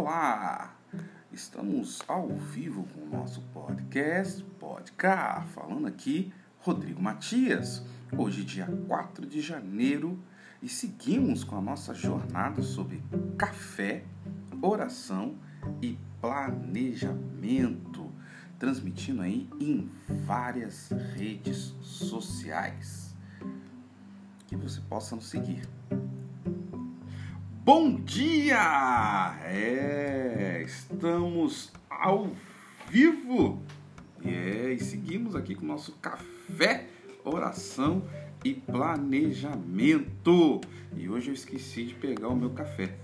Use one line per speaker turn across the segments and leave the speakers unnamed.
Olá! Estamos ao vivo com o nosso podcast Podcast, falando aqui Rodrigo Matias. Hoje, dia 4 de janeiro, e seguimos com a nossa jornada sobre café, oração e planejamento, transmitindo aí em várias redes sociais. Que você possa nos seguir. Bom dia! É, estamos ao vivo é, e seguimos aqui com o nosso café, oração e planejamento. E hoje eu esqueci de pegar o meu café.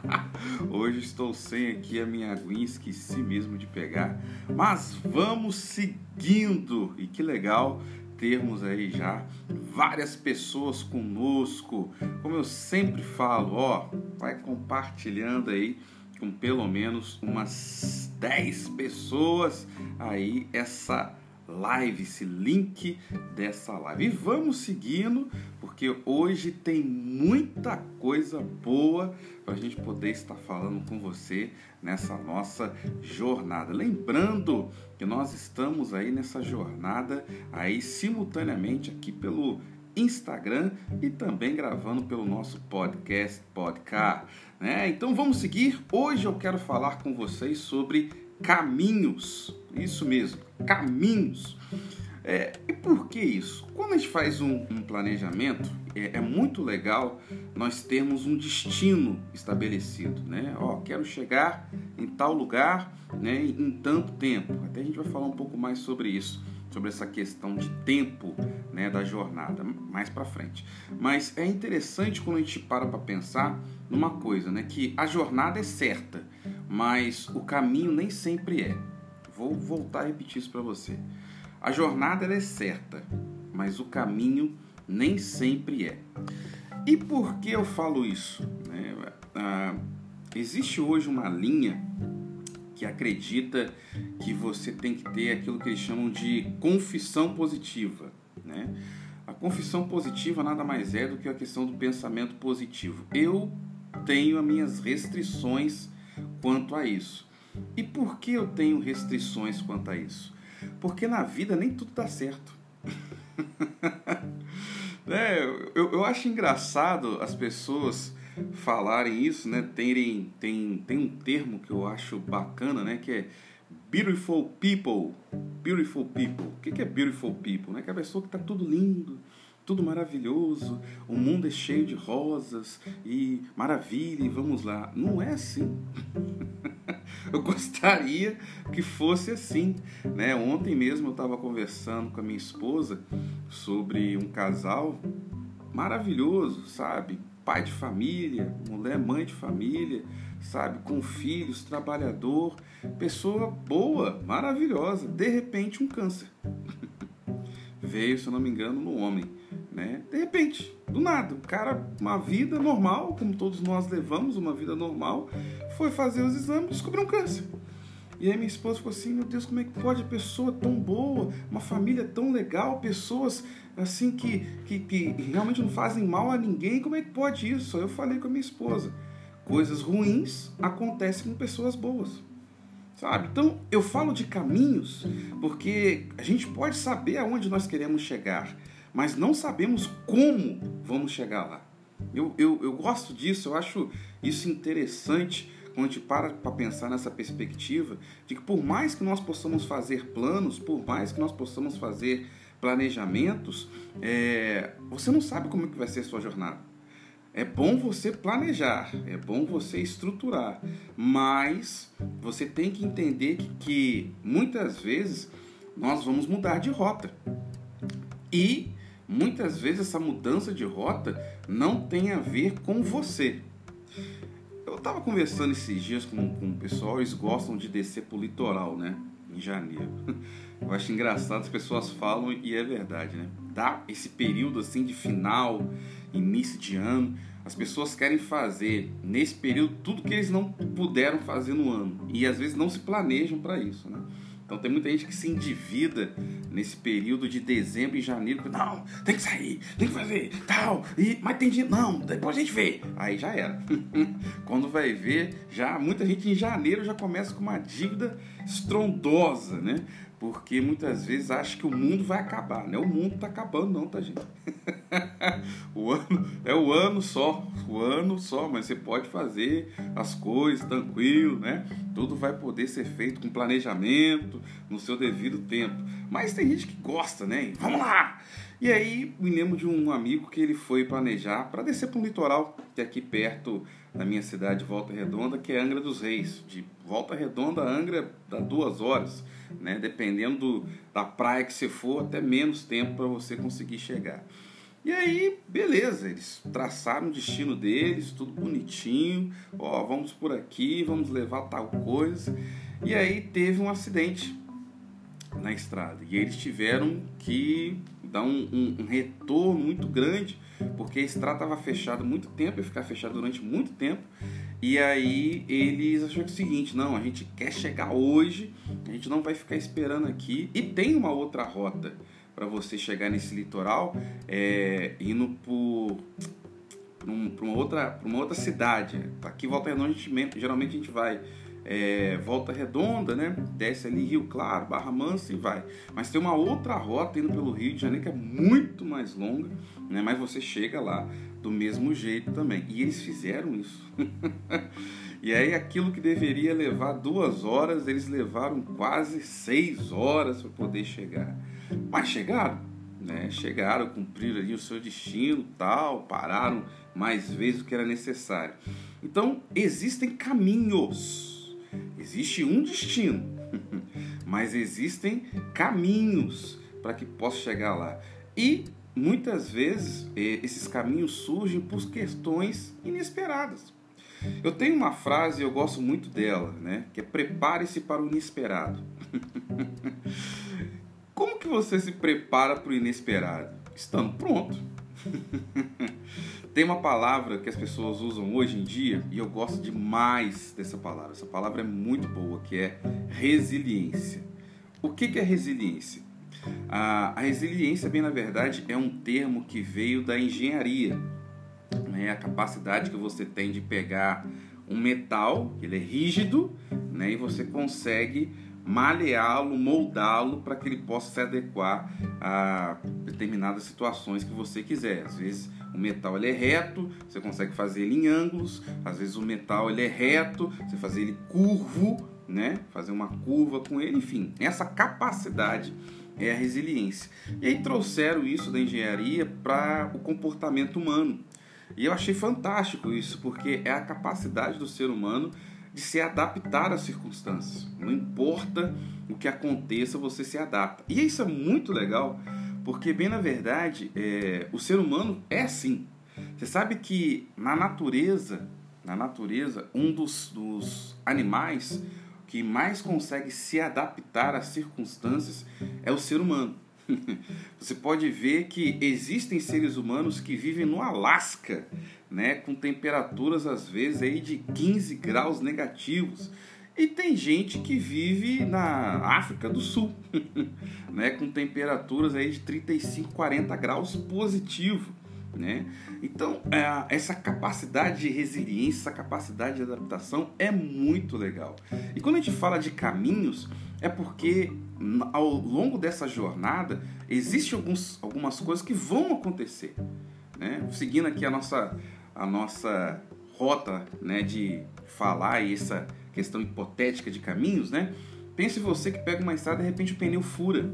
hoje estou sem aqui a minha aguinha, esqueci mesmo de pegar. Mas vamos seguindo e que legal termos aí já várias pessoas conosco. Como eu sempre falo, ó, vai compartilhando aí com pelo menos umas 10 pessoas aí essa live, esse link dessa live. E vamos seguindo, porque hoje tem muita coisa boa para a gente poder estar falando com você nessa nossa jornada. Lembrando que nós estamos aí nessa jornada aí simultaneamente aqui pelo Instagram e também gravando pelo nosso podcast Podcast. Né? Então vamos seguir. Hoje eu quero falar com vocês sobre caminhos. Isso mesmo, caminhos. É, e por que isso? Quando a gente faz um, um planejamento, é, é, muito legal nós termos um destino estabelecido, né? Ó, quero chegar em tal lugar, né, em tanto tempo. Até a gente vai falar um pouco mais sobre isso, sobre essa questão de tempo, né, da jornada, mais para frente. Mas é interessante quando a gente para para pensar numa coisa, né, que a jornada é certa, mas o caminho nem sempre é. Vou voltar a repetir isso para você. A jornada é certa, mas o caminho nem sempre é. E por que eu falo isso? Né? Ah, existe hoje uma linha que acredita que você tem que ter aquilo que eles chamam de confissão positiva. Né? A confissão positiva nada mais é do que a questão do pensamento positivo. Eu tenho as minhas restrições quanto a isso. E por que eu tenho restrições quanto a isso? Porque na vida nem tudo dá certo. né? eu, eu acho engraçado as pessoas falarem isso, né? Terem, tem, tem um termo que eu acho bacana, né? Que é beautiful people. Beautiful people. O que é beautiful people? Né? Que é a pessoa que está tudo lindo, tudo maravilhoso, o mundo é cheio de rosas e maravilha, e vamos lá. Não é assim. eu gostaria que fosse assim. Né? Ontem mesmo eu estava conversando com a minha esposa sobre um casal maravilhoso, sabe? Pai de família, mulher, mãe de família, sabe? Com filhos, trabalhador, pessoa boa, maravilhosa. De repente, um câncer. Veio, se eu não me engano, no homem. Né? De repente, do nada, o cara, uma vida normal, como todos nós levamos, uma vida normal, foi fazer os exames e descobriu um câncer. E aí minha esposa ficou assim, meu Deus, como é que pode pessoa tão boa, uma família tão legal, pessoas assim que, que, que realmente não fazem mal a ninguém, como é que pode isso? Eu falei com a minha esposa, coisas ruins acontecem com pessoas boas. Sabe? Então, eu falo de caminhos porque a gente pode saber aonde nós queremos chegar, mas não sabemos como vamos chegar lá. Eu, eu, eu gosto disso, eu acho isso interessante quando a gente para para pensar nessa perspectiva de que por mais que nós possamos fazer planos, por mais que nós possamos fazer planejamentos, é, você não sabe como é que vai ser a sua jornada. É bom você planejar, é bom você estruturar, mas você tem que entender que, que muitas vezes nós vamos mudar de rota. E muitas vezes essa mudança de rota não tem a ver com você. Eu estava conversando esses dias com, com o pessoal, eles gostam de descer para o litoral, né? Em janeiro. Eu acho engraçado, as pessoas falam e é verdade, né? Dá esse período assim de final, início de ano, as pessoas querem fazer nesse período tudo que eles não puderam fazer no ano e às vezes não se planejam para isso, né? Então tem muita gente que se endivida nesse período de dezembro e janeiro. Não, tem que sair, tem que fazer, tal. E, mas tem dinheiro. Não, depois a gente vê. Aí já era. Quando vai ver, já muita gente em janeiro já começa com uma dívida estrondosa, né? Porque muitas vezes acha que o mundo vai acabar. Não é o mundo tá acabando, não, tá, gente? o ano é o ano só, o ano só, mas você pode fazer as coisas tranquilo, né? Tudo vai poder ser feito com planejamento, no seu devido tempo. Mas tem gente que gosta, né? Vamos lá! E aí me lembro de um amigo que ele foi planejar para descer para um litoral que é aqui perto da minha cidade, Volta Redonda, que é Angra dos Reis. De Volta Redonda Angra dá duas horas né? Dependendo do, da praia que você for, até menos tempo para você conseguir chegar. E aí, beleza, eles traçaram o destino deles, tudo bonitinho. Ó, vamos por aqui, vamos levar tal coisa. E aí teve um acidente na estrada. E eles tiveram que dar um, um, um retorno muito grande, porque a estrada estava fechada muito tempo, ia ficar fechada durante muito tempo. E aí eles acharam o seguinte, não, a gente quer chegar hoje, a gente não vai ficar esperando aqui. E tem uma outra rota para você chegar nesse litoral, é, indo por para uma outra, uma outra cidade. Aqui Volta Redonda, a gente, geralmente a gente vai é, Volta Redonda, né? Desce ali Rio Claro, Barra Mansa e vai. Mas tem uma outra rota indo pelo Rio de Janeiro que é muito mais longa, né? Mas você chega lá do mesmo jeito também. E eles fizeram isso. e aí aquilo que deveria levar duas horas, eles levaram quase seis horas para poder chegar. Mas chegaram, né? Chegaram, cumpriram ali o seu destino, tal, pararam mais vezes do que era necessário. Então existem caminhos Existe um destino, mas existem caminhos para que possa chegar lá. E muitas vezes esses caminhos surgem por questões inesperadas. Eu tenho uma frase, eu gosto muito dela, né? Que é prepare-se para o inesperado. Como que você se prepara para o inesperado? Estando pronto. Tem uma palavra que as pessoas usam hoje em dia e eu gosto demais dessa palavra. Essa palavra é muito boa, que é resiliência. O que é resiliência? A, resiliência, bem na verdade, é um termo que veio da engenharia. Né? A capacidade que você tem de pegar um metal, que ele é rígido, né? e você consegue maleá-lo, moldá-lo para que ele possa se adequar a determinadas situações que você quiser. Às vezes o metal ele é reto, você consegue fazer ele em ângulos. Às vezes o metal ele é reto, você fazer ele curvo, né? Fazer uma curva com ele, enfim. Essa capacidade é a resiliência. E aí trouxeram isso da engenharia para o comportamento humano. E eu achei fantástico isso, porque é a capacidade do ser humano de se adaptar às circunstâncias. Não importa o que aconteça, você se adapta. E isso é muito legal, porque, bem na verdade, é, o ser humano é assim. Você sabe que na natureza, na natureza, um dos, dos animais que mais consegue se adaptar às circunstâncias é o ser humano. Você pode ver que existem seres humanos que vivem no Alasca, né, com temperaturas às vezes aí de 15 graus negativos. E tem gente que vive na África do Sul, né, com temperaturas aí de 35, 40 graus positivo. Né? Então, é, essa capacidade de resiliência, essa capacidade de adaptação é muito legal. E quando a gente fala de caminhos, é porque ao longo dessa jornada existem alguns, algumas coisas que vão acontecer. Né? Seguindo aqui a nossa, a nossa rota né, de falar e essa questão hipotética de caminhos, né? Pense você que pega uma estrada e de repente o pneu fura.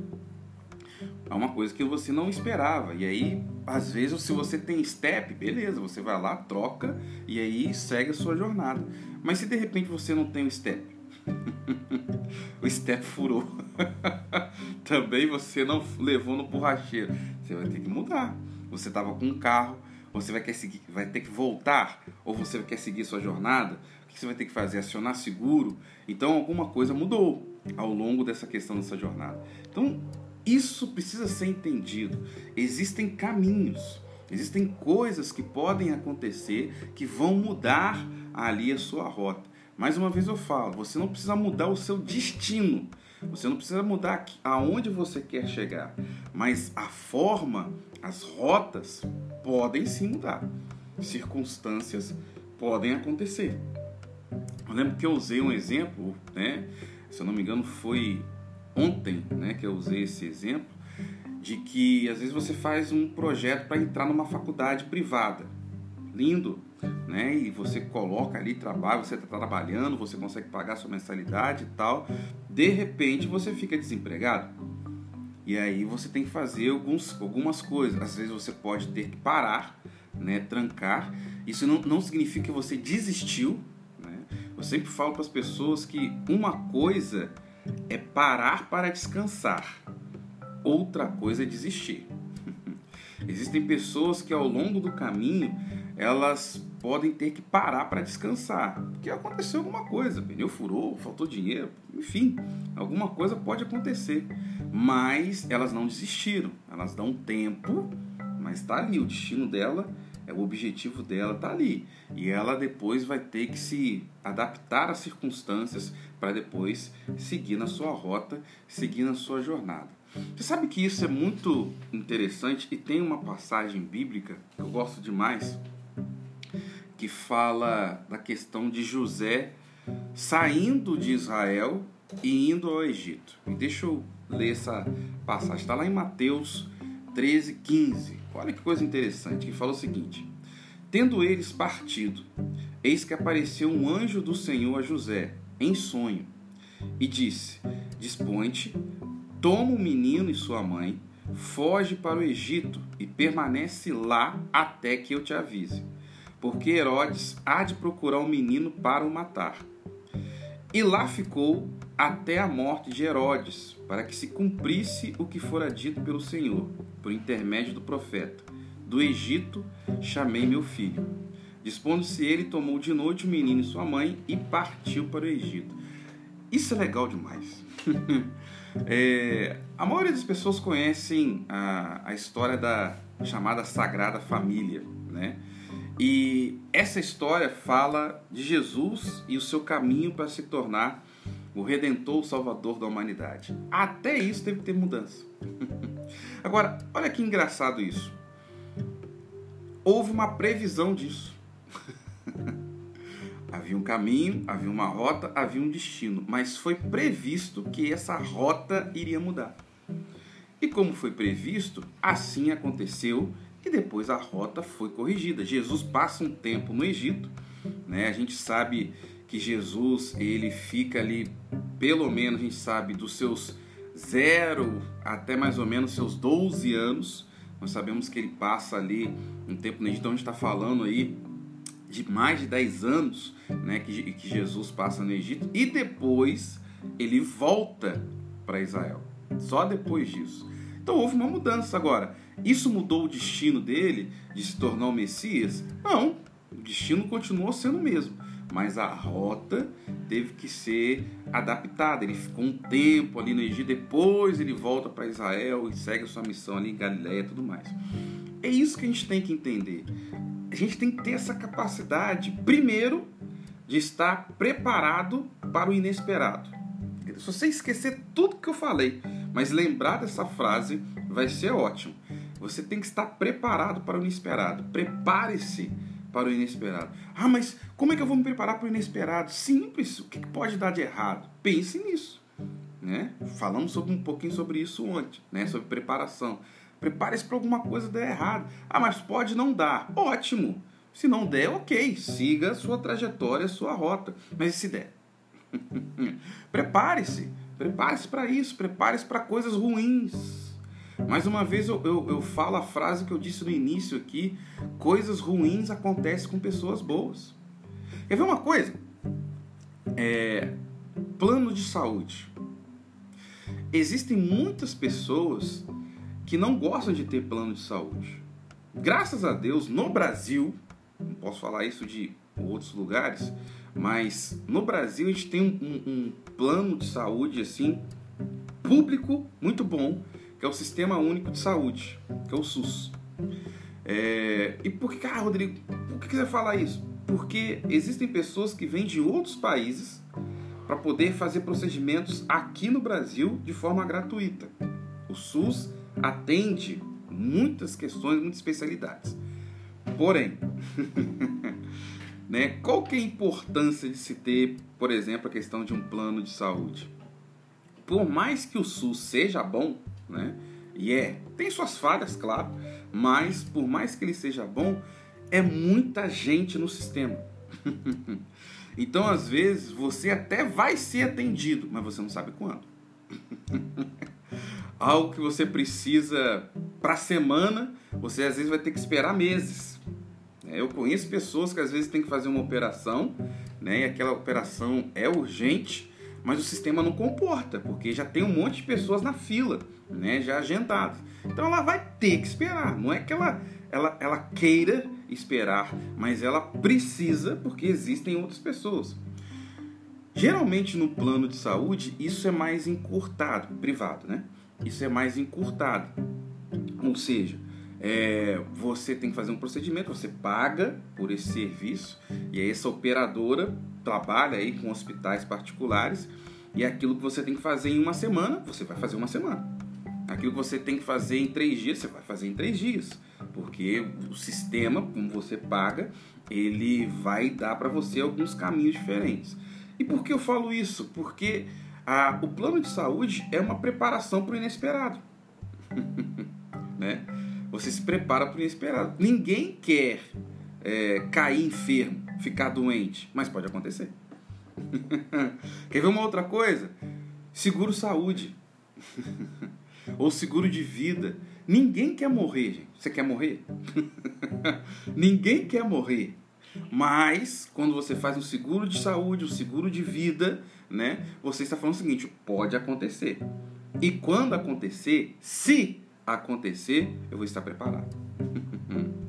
É uma coisa que você não esperava. E aí, às vezes, se você tem step, beleza, você vai lá, troca e aí segue a sua jornada. Mas se de repente você não tem o step, o step furou. Também você não levou no borracheiro. Você vai ter que mudar. Você estava com um carro, você vai, quer seguir, vai ter que voltar, ou você quer seguir sua jornada, o que você vai ter que fazer? Acionar seguro. Então alguma coisa mudou ao longo dessa questão dessa jornada. Então isso precisa ser entendido. Existem caminhos, existem coisas que podem acontecer que vão mudar ali a sua rota. Mais uma vez eu falo, você não precisa mudar o seu destino, Você não precisa mudar aonde você quer chegar, mas a forma, as rotas podem sim mudar. Circunstâncias podem acontecer. Eu lembro que eu usei um exemplo, né? Se eu não me engano, foi ontem, né, que eu usei esse exemplo de que às vezes você faz um projeto para entrar numa faculdade privada. Lindo, né? E você coloca ali trabalho, você está trabalhando, você consegue pagar sua mensalidade e tal. De repente você fica desempregado. E aí você tem que fazer alguns, algumas coisas. Às vezes você pode ter que parar, né? Trancar. Isso não, não significa que você desistiu. Né? Eu sempre falo para as pessoas que uma coisa é parar para descansar, outra coisa é desistir. Existem pessoas que ao longo do caminho elas podem ter que parar para descansar, porque aconteceu alguma coisa, pneu furou, faltou dinheiro, enfim, alguma coisa pode acontecer, mas elas não desistiram, elas dão tempo, mas está ali o destino dela, é o objetivo dela está ali. E ela depois vai ter que se adaptar às circunstâncias para depois seguir na sua rota, seguir na sua jornada. Você sabe que isso é muito interessante e tem uma passagem bíblica que eu gosto demais que fala da questão de José saindo de Israel e indo ao Egito. E deixa eu ler essa passagem. Está lá em Mateus 13, 15. Olha que coisa interessante, que fala o seguinte: Tendo eles partido, eis que apareceu um anjo do Senhor a José, em sonho, e disse: Dispõe-te, toma o menino e sua mãe, foge para o Egito e permanece lá até que eu te avise porque Herodes há de procurar o menino para o matar. E lá ficou até a morte de Herodes, para que se cumprisse o que fora dito pelo Senhor, por intermédio do profeta: Do Egito chamei meu filho. Dispondo-se ele, tomou de noite o menino e sua mãe e partiu para o Egito. Isso é legal demais. é, a maioria das pessoas conhecem a, a história da chamada Sagrada Família, né? E essa história fala de Jesus e o seu caminho para se tornar o redentor, o salvador da humanidade. Até isso teve que ter mudança. Agora, olha que engraçado isso. Houve uma previsão disso. havia um caminho, havia uma rota, havia um destino, mas foi previsto que essa rota iria mudar. E como foi previsto, assim aconteceu e depois a rota foi corrigida. Jesus passa um tempo no Egito, né? A gente sabe que Jesus ele fica ali, pelo menos a gente sabe, dos seus zero até mais ou menos seus 12 anos. Nós sabemos que ele passa ali um tempo no Egito, então a gente está falando aí de mais de 10 anos né, que, que Jesus passa no Egito e depois ele volta para Israel. Só depois disso. Então houve uma mudança. Agora, isso mudou o destino dele de se tornar o Messias? Não, o destino continuou sendo o mesmo, mas a rota teve que ser adaptada. Ele ficou um tempo ali no Egito, depois ele volta para Israel e segue a sua missão ali em Galiléia e tudo mais. É isso que a gente tem que entender. A gente tem que ter essa capacidade, primeiro, de estar preparado para o inesperado. Se você esquecer tudo que eu falei, mas lembrar dessa frase, vai ser ótimo. Você tem que estar preparado para o inesperado. Prepare-se para o inesperado. Ah, mas como é que eu vou me preparar para o inesperado? Simples. O que pode dar de errado? Pense nisso. Né? Falamos sobre, um pouquinho sobre isso ontem, né? sobre preparação. Prepare-se para alguma coisa dar errado. Ah, mas pode não dar. Ótimo. Se não der, ok. Siga a sua trajetória, a sua rota. Mas se der? Prepare-se. Prepare-se para isso. Prepare-se para coisas ruins. Mais uma vez eu, eu, eu, falo a frase que eu disse no início aqui: coisas ruins acontecem com pessoas boas. Quer ver uma coisa? É, plano de saúde. Existem muitas pessoas que não gostam de ter plano de saúde. Graças a Deus, no Brasil, não posso falar isso de outros lugares, mas no Brasil a gente tem um, um, plano de saúde assim público muito bom que é o Sistema Único de Saúde, que é o SUS. É, e por que, ah, Rodrigo, por que você fala isso? Porque existem pessoas que vêm de outros países para poder fazer procedimentos aqui no Brasil de forma gratuita. O SUS atende muitas questões, muitas especialidades. Porém, né, qual que é a importância de se ter, por exemplo, a questão de um plano de saúde? Por mais que o SUS seja bom, né, e é, tem suas falhas, claro, mas por mais que ele seja bom, é muita gente no sistema. então, às vezes, você até vai ser atendido, mas você não sabe quando. Algo que você precisa para semana, você às vezes vai ter que esperar meses. É, eu conheço pessoas que às vezes tem que fazer uma operação, né? E aquela operação é urgente, mas o sistema não comporta, porque já tem um monte de pessoas na fila, né? Já agendadas. Então ela vai ter que esperar. Não é que ela, ela, ela queira esperar, mas ela precisa porque existem outras pessoas. Geralmente no plano de saúde isso é mais encurtado, privado, né? Isso é mais encurtado. Ou seja, é, você tem que fazer um procedimento, você paga por esse serviço e aí essa operadora trabalha aí com hospitais particulares e aquilo que você tem que fazer em uma semana, você vai fazer uma semana. Aquilo que você tem que fazer em três dias, você vai fazer em três dias. Porque o sistema, como você paga, ele vai dar para você alguns caminhos diferentes. E por que eu falo isso? Porque a, o plano de saúde é uma preparação para o inesperado. né? Você se prepara para o inesperado. Ninguém quer é, cair enfermo, ficar doente, mas pode acontecer. quer ver uma outra coisa? Seguro saúde. ou seguro de vida. Ninguém quer morrer, gente. Você quer morrer? Ninguém quer morrer. Mas quando você faz um seguro de saúde, um seguro de vida, né? Você está falando o seguinte: pode acontecer. E quando acontecer, se acontecer, eu vou estar preparado.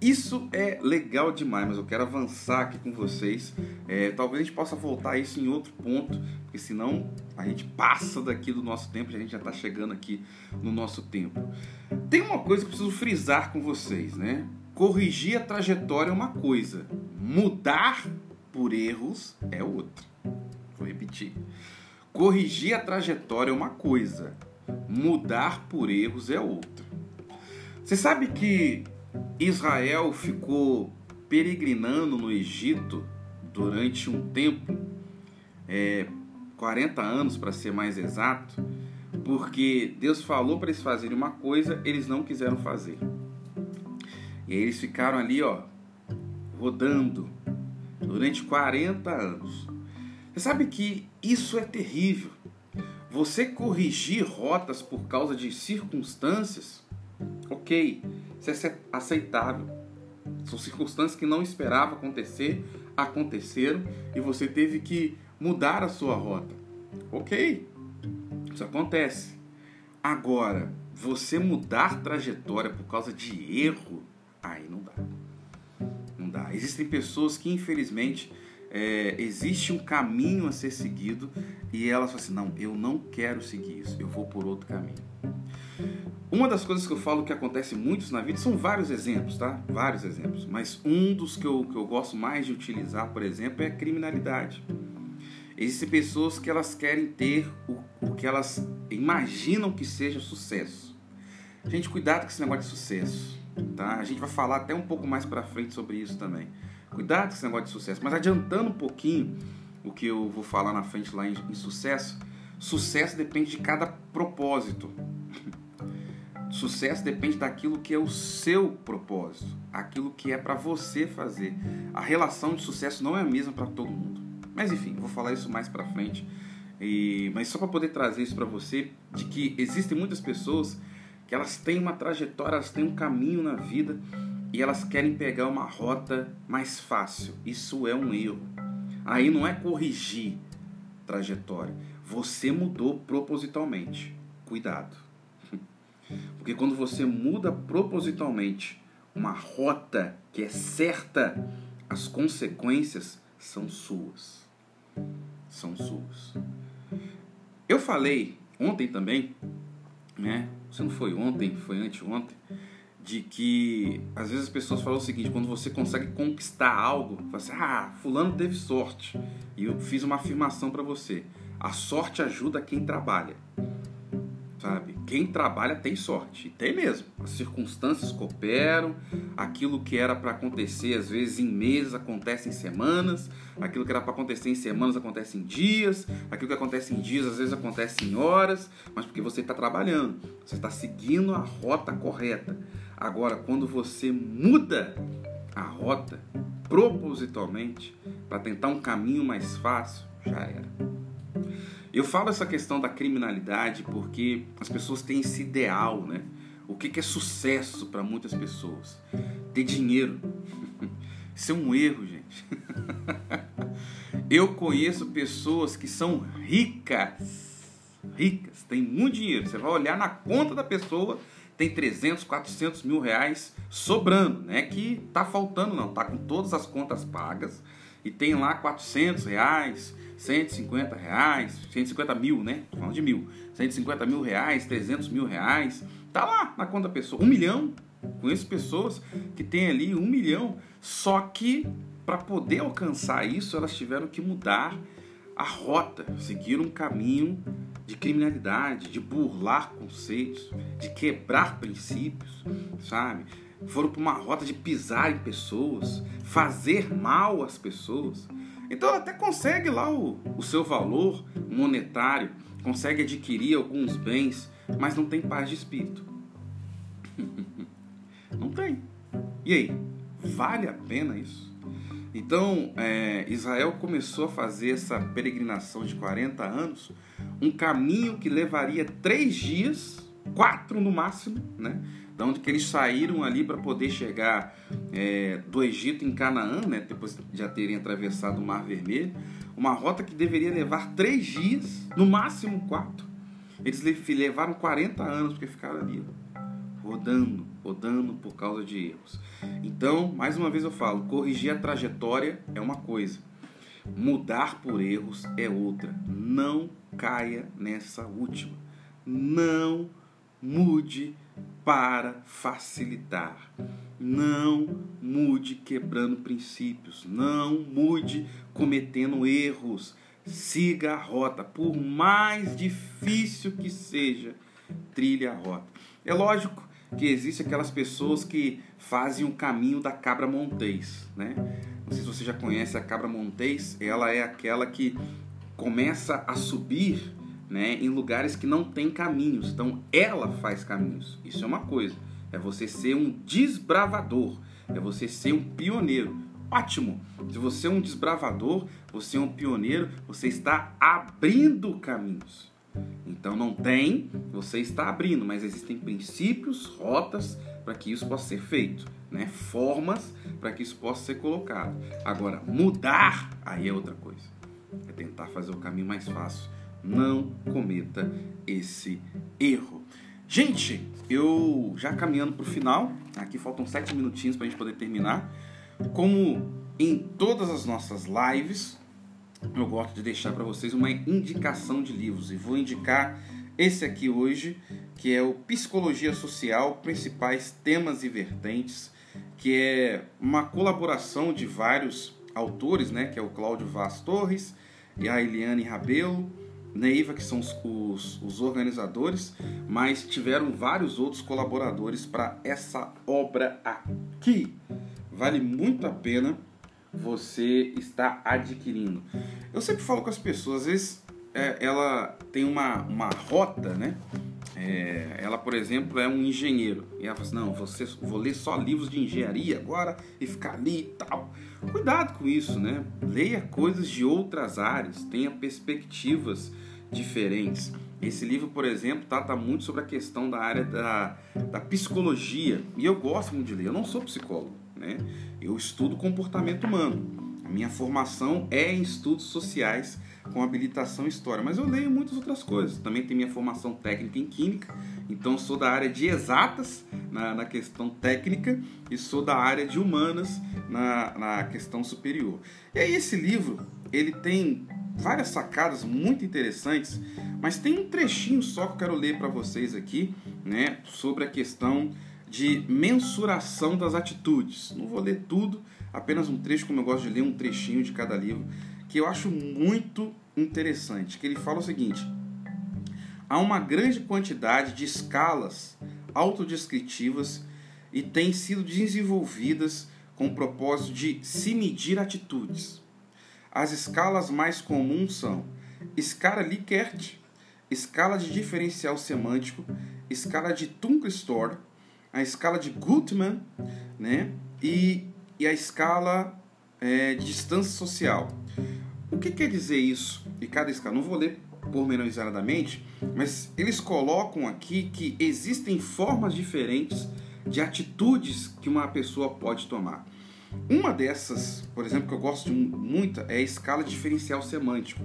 Isso é legal demais, mas eu quero avançar aqui com vocês. É, talvez a gente possa voltar a isso em outro ponto, porque senão a gente passa daqui do nosso tempo, a gente já está chegando aqui no nosso tempo. Tem uma coisa que eu preciso frisar com vocês, né? Corrigir a trajetória é uma coisa, mudar por erros é outra. Vou repetir. Corrigir a trajetória é uma coisa, mudar por erros é outra. Você sabe que Israel ficou peregrinando no Egito durante um tempo, é, 40 anos para ser mais exato, porque Deus falou para eles fazerem uma coisa, eles não quiseram fazer. E aí eles ficaram ali, ó, rodando durante 40 anos. Você sabe que isso é terrível. Você corrigir rotas por causa de circunstâncias, ok, isso é aceitável. São circunstâncias que não esperava acontecer, aconteceram e você teve que mudar a sua rota. Ok, isso acontece. Agora, você mudar trajetória por causa de erro, aí não dá. Não dá. Existem pessoas que, infelizmente, é, existe um caminho a ser seguido e elas falam assim: não, eu não quero seguir isso, eu vou por outro caminho. Uma das coisas que eu falo que acontece muito na vida são vários exemplos, tá? Vários exemplos. Mas um dos que eu, que eu gosto mais de utilizar, por exemplo, é a criminalidade. Existem pessoas que elas querem ter o, o que elas imaginam que seja sucesso. Gente, cuidado com esse negócio de sucesso, tá? A gente vai falar até um pouco mais para frente sobre isso também. Cuidado com esse negócio de sucesso. Mas adiantando um pouquinho o que eu vou falar na frente lá em, em sucesso, sucesso depende de cada propósito. Sucesso depende daquilo que é o seu propósito, aquilo que é para você fazer. A relação de sucesso não é a mesma para todo mundo. Mas enfim, vou falar isso mais para frente. E, mas só para poder trazer isso para você, de que existem muitas pessoas que elas têm uma trajetória, elas têm um caminho na vida e elas querem pegar uma rota mais fácil. Isso é um erro. Aí não é corrigir trajetória. Você mudou propositalmente. Cuidado. Porque quando você muda propositalmente uma rota que é certa, as consequências são suas. São suas. Eu falei ontem também, né? Se não foi ontem, foi anteontem, de que às vezes as pessoas falam o seguinte, quando você consegue conquistar algo, fala assim, ah, fulano teve sorte. E eu fiz uma afirmação para você. A sorte ajuda quem trabalha. Sabe? Quem trabalha tem sorte, e tem mesmo. As circunstâncias cooperam, aquilo que era para acontecer às vezes em meses acontece em semanas, aquilo que era para acontecer em semanas acontece em dias, aquilo que acontece em dias às vezes acontece em horas, mas porque você está trabalhando, você está seguindo a rota correta. Agora, quando você muda a rota propositalmente para tentar um caminho mais fácil, já era. Eu falo essa questão da criminalidade porque as pessoas têm esse ideal, né? O que é sucesso para muitas pessoas? Ter dinheiro. Isso é um erro, gente. Eu conheço pessoas que são ricas, ricas, têm muito dinheiro. Você vai olhar na conta da pessoa, tem 300, 400 mil reais sobrando, né? Que tá faltando não, tá com todas as contas pagas e tem lá 400 reais, 150 reais, 150 mil, né? Tô falando de mil. 150 mil reais, 300 mil reais. Tá lá na conta pessoa. Um milhão. Conheço pessoas que têm ali um milhão. Só que para poder alcançar isso, elas tiveram que mudar a rota, seguir um caminho de criminalidade, de burlar conceitos, de quebrar princípios, sabe? Foram para uma rota de pisar em pessoas, fazer mal às pessoas. Então até consegue lá o, o seu valor monetário, consegue adquirir alguns bens, mas não tem paz de espírito. não tem. E aí, vale a pena isso? Então, é, Israel começou a fazer essa peregrinação de 40 anos, um caminho que levaria três dias, quatro no máximo, né? da onde que eles saíram ali para poder chegar é, do Egito em Canaã, né, depois de já terem atravessado o Mar Vermelho, uma rota que deveria levar três dias, no máximo quatro. Eles levaram 40 anos porque ficaram ali, rodando, rodando por causa de erros. Então, mais uma vez eu falo, corrigir a trajetória é uma coisa, mudar por erros é outra. Não caia nessa última. Não mude para facilitar. Não mude quebrando princípios, não mude cometendo erros. Siga a rota, por mais difícil que seja, trilhe a rota. É lógico que existem aquelas pessoas que fazem o caminho da cabra montês, né? Não sei se você já conhece a cabra montês, ela é aquela que começa a subir né, em lugares que não tem caminhos. Então ela faz caminhos. Isso é uma coisa. É você ser um desbravador. É você ser um pioneiro. Ótimo! Se você é um desbravador, você é um pioneiro, você está abrindo caminhos. Então não tem, você está abrindo, mas existem princípios, rotas para que isso possa ser feito, né? Formas para que isso possa ser colocado. Agora, mudar aí é outra coisa. É tentar fazer o caminho mais fácil não cometa esse erro. Gente, eu já caminhando para o final, aqui faltam sete minutinhos para a gente poder terminar. Como em todas as nossas lives, eu gosto de deixar para vocês uma indicação de livros e vou indicar esse aqui hoje, que é o Psicologia Social, principais temas e vertentes, que é uma colaboração de vários autores, né, que é o Cláudio Vaz Torres e a Eliane Rabelo Neiva, que são os, os, os, organizadores, mas tiveram vários outros colaboradores para essa obra aqui. Vale muito a pena você estar adquirindo. Eu sempre falo com as pessoas, às vezes é, ela tem uma, uma rota, né? É, ela, por exemplo, é um engenheiro. E ela fala assim, não, você, vou ler só livros de engenharia agora e ficar ali e tal. Cuidado com isso, né? Leia coisas de outras áreas, tenha perspectivas diferentes. Esse livro, por exemplo, trata muito sobre a questão da área da, da psicologia. E eu gosto muito de ler. Eu não sou psicólogo, né? Eu estudo comportamento humano. A minha formação é em estudos sociais com habilitação em história, mas eu leio muitas outras coisas. Também tenho minha formação técnica em química, então sou da área de exatas na, na questão técnica e sou da área de humanas na, na questão superior. E aí esse livro ele tem várias sacadas muito interessantes, mas tem um trechinho só que eu quero ler para vocês aqui, né, sobre a questão de mensuração das atitudes. Não vou ler tudo, apenas um trecho, como eu gosto de ler um trechinho de cada livro, que eu acho muito interessante, que ele fala o seguinte: há uma grande quantidade de escalas autodescritivas e têm sido desenvolvidas com o propósito de se medir atitudes. As escalas mais comuns são escala Likert, escala de diferencial semântico, escala de Tunkerstor, a escala de Gutmann, né? E, e a escala é, de distância social. O que quer dizer isso? E cada escala, não vou ler pormenorizadamente, mas eles colocam aqui que existem formas diferentes de atitudes que uma pessoa pode tomar. Uma dessas, por exemplo, que eu gosto muito, é a escala diferencial semântico,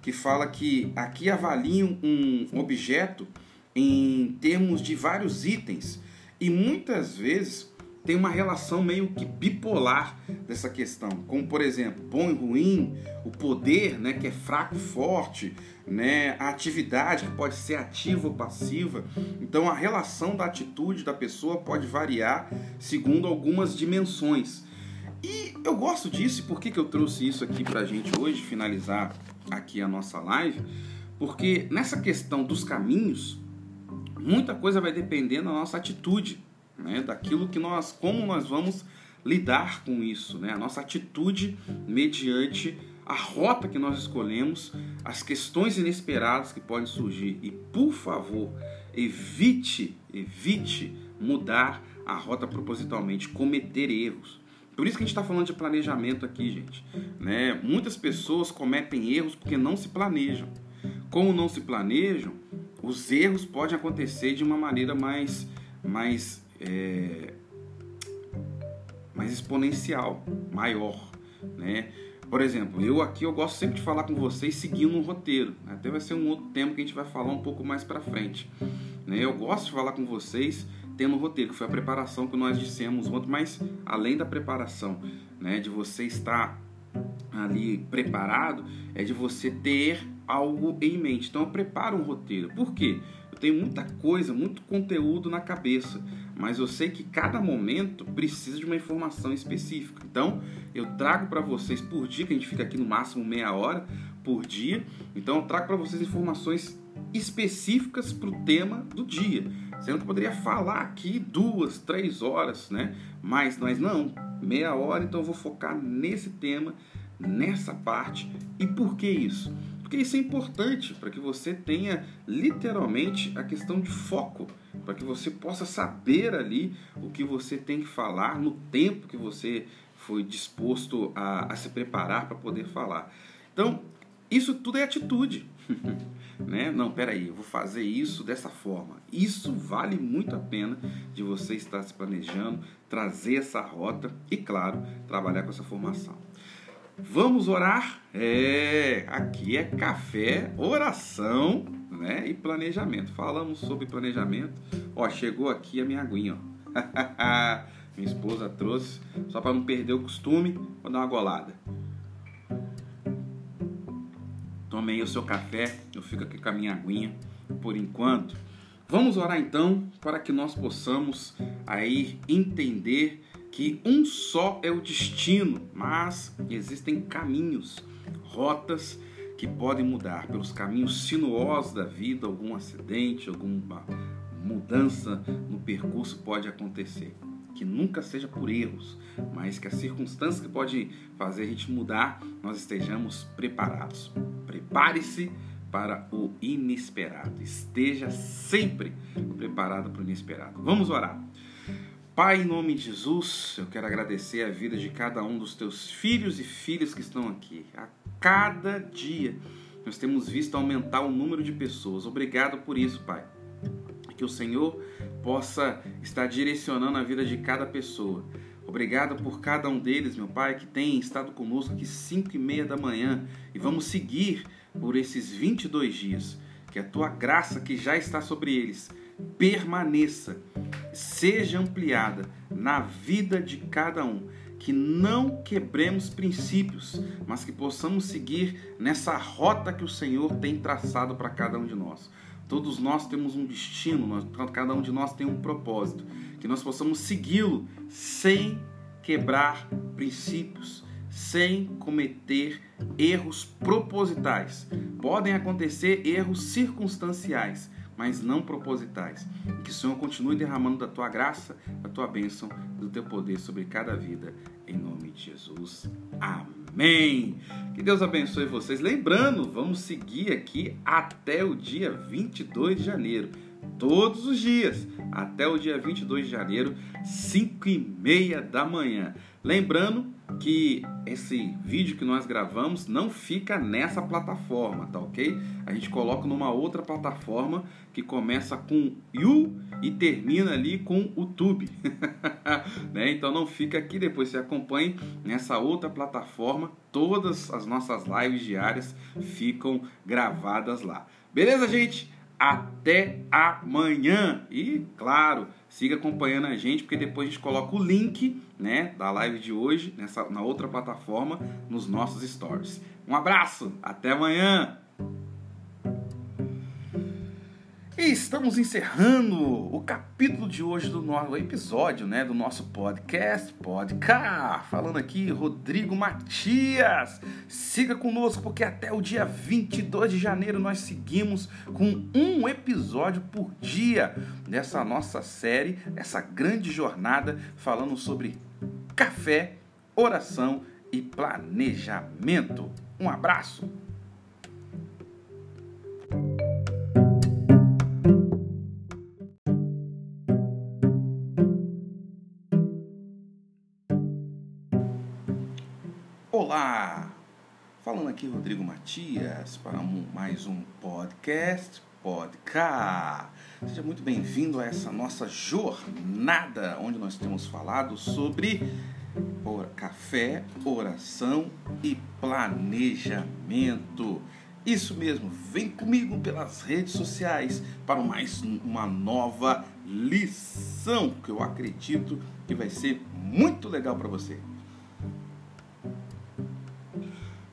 que fala que aqui avaliam um objeto em termos de vários itens e muitas vezes tem uma relação meio que bipolar dessa questão, como por exemplo, bom e ruim, o poder, né, que é fraco e forte, né, a atividade que pode ser ativa ou passiva. Então a relação da atitude da pessoa pode variar segundo algumas dimensões. E eu gosto disso, e por que, que eu trouxe isso aqui para a gente hoje, finalizar aqui a nossa live? Porque nessa questão dos caminhos, muita coisa vai depender da nossa atitude né? daquilo que nós, como nós vamos lidar com isso, né? a nossa atitude mediante a rota que nós escolhemos, as questões inesperadas que podem surgir e, por favor, evite, evite mudar a rota propositalmente, cometer erros. Por isso que a gente está falando de planejamento aqui, gente. Né? Muitas pessoas cometem erros porque não se planejam. Como não se planejam, os erros podem acontecer de uma maneira mais, mais é, mais exponencial, maior, né? Por exemplo, eu aqui eu gosto sempre de falar com vocês seguindo um roteiro. Né? Até vai ser um outro tema que a gente vai falar um pouco mais para frente. Né? Eu gosto de falar com vocês tendo um roteiro, que foi a preparação que nós dissemos ontem, mas além da preparação, né, de você estar ali preparado, é de você ter algo em mente. Então eu preparo um roteiro. Por quê? Eu tenho muita coisa, muito conteúdo na cabeça, mas eu sei que cada momento precisa de uma informação específica. Então, eu trago para vocês por dia, que a gente fica aqui no máximo meia hora por dia. Então, eu trago para vocês informações específicas para o tema do dia. Sendo que poderia falar aqui duas, três horas, né? Mas, mas não, meia hora, então eu vou focar nesse tema, nessa parte. E por que isso? Porque isso é importante para que você tenha literalmente a questão de foco, para que você possa saber ali o que você tem que falar no tempo que você foi disposto a, a se preparar para poder falar. Então, isso tudo é atitude. né? Não, peraí, eu vou fazer isso dessa forma. Isso vale muito a pena de você estar se planejando, trazer essa rota e, claro, trabalhar com essa formação. Vamos orar? É, aqui é café, oração, né? E planejamento. Falamos sobre planejamento. Ó, chegou aqui a minha aguinha, ó. minha esposa trouxe, só para não perder o costume, vou dar uma golada. Tomei o seu café, eu fico aqui com a minha aguinha por enquanto. Vamos orar então para que nós possamos aí entender que um só é o destino, mas existem caminhos, rotas que podem mudar pelos caminhos sinuosos da vida, algum acidente, alguma mudança no percurso pode acontecer. Que nunca seja por erros, mas que as circunstâncias que pode fazer a gente mudar, nós estejamos preparados. Prepare-se para o inesperado. Esteja sempre preparado para o inesperado. Vamos orar. Pai, em nome de Jesus, eu quero agradecer a vida de cada um dos teus filhos e filhas que estão aqui. A cada dia nós temos visto aumentar o número de pessoas. Obrigado por isso, Pai. Que o Senhor possa estar direcionando a vida de cada pessoa. Obrigado por cada um deles, meu Pai, que tem estado conosco aqui 5 e meia da manhã e vamos seguir por esses 22 dias. Que a tua graça que já está sobre eles permaneça, seja ampliada na vida de cada um. Que não quebremos princípios, mas que possamos seguir nessa rota que o Senhor tem traçado para cada um de nós. Todos nós temos um destino, cada um de nós tem um propósito. Que nós possamos segui-lo sem quebrar princípios, sem cometer erros propositais. Podem acontecer erros circunstanciais, mas não propositais. Que o Senhor continue derramando da tua graça, da tua bênção, do teu poder sobre cada vida, em nome de Jesus. Amém. Que Deus abençoe vocês. Lembrando, vamos seguir aqui até o dia 22 de janeiro. Todos os dias, até o dia 22 de janeiro, 5 e meia da manhã. Lembrando que esse vídeo que nós gravamos não fica nessa plataforma, tá ok? A gente coloca numa outra plataforma que começa com You e termina ali com o Tube, né? Então não fica aqui, depois você acompanhe nessa outra plataforma. Todas as nossas lives diárias ficam gravadas lá. Beleza, gente? Até amanhã! E claro, siga acompanhando a gente, porque depois a gente coloca o link né, da live de hoje nessa, na outra plataforma nos nossos stories. Um abraço, até amanhã! E estamos encerrando o capítulo de hoje do nosso episódio, né, do nosso podcast, Podcast. Falando aqui, Rodrigo Matias. Siga conosco porque até o dia 22 de janeiro nós seguimos com um episódio por dia dessa nossa série, essa grande jornada falando sobre café, oração e planejamento. Um abraço. Olá! Falando aqui Rodrigo Matias para mais um podcast, podcast. Seja muito bem-vindo a essa nossa jornada onde nós temos falado sobre café, oração e planejamento. Isso mesmo, vem comigo pelas redes sociais para mais uma nova lição que eu acredito que vai ser muito legal para você.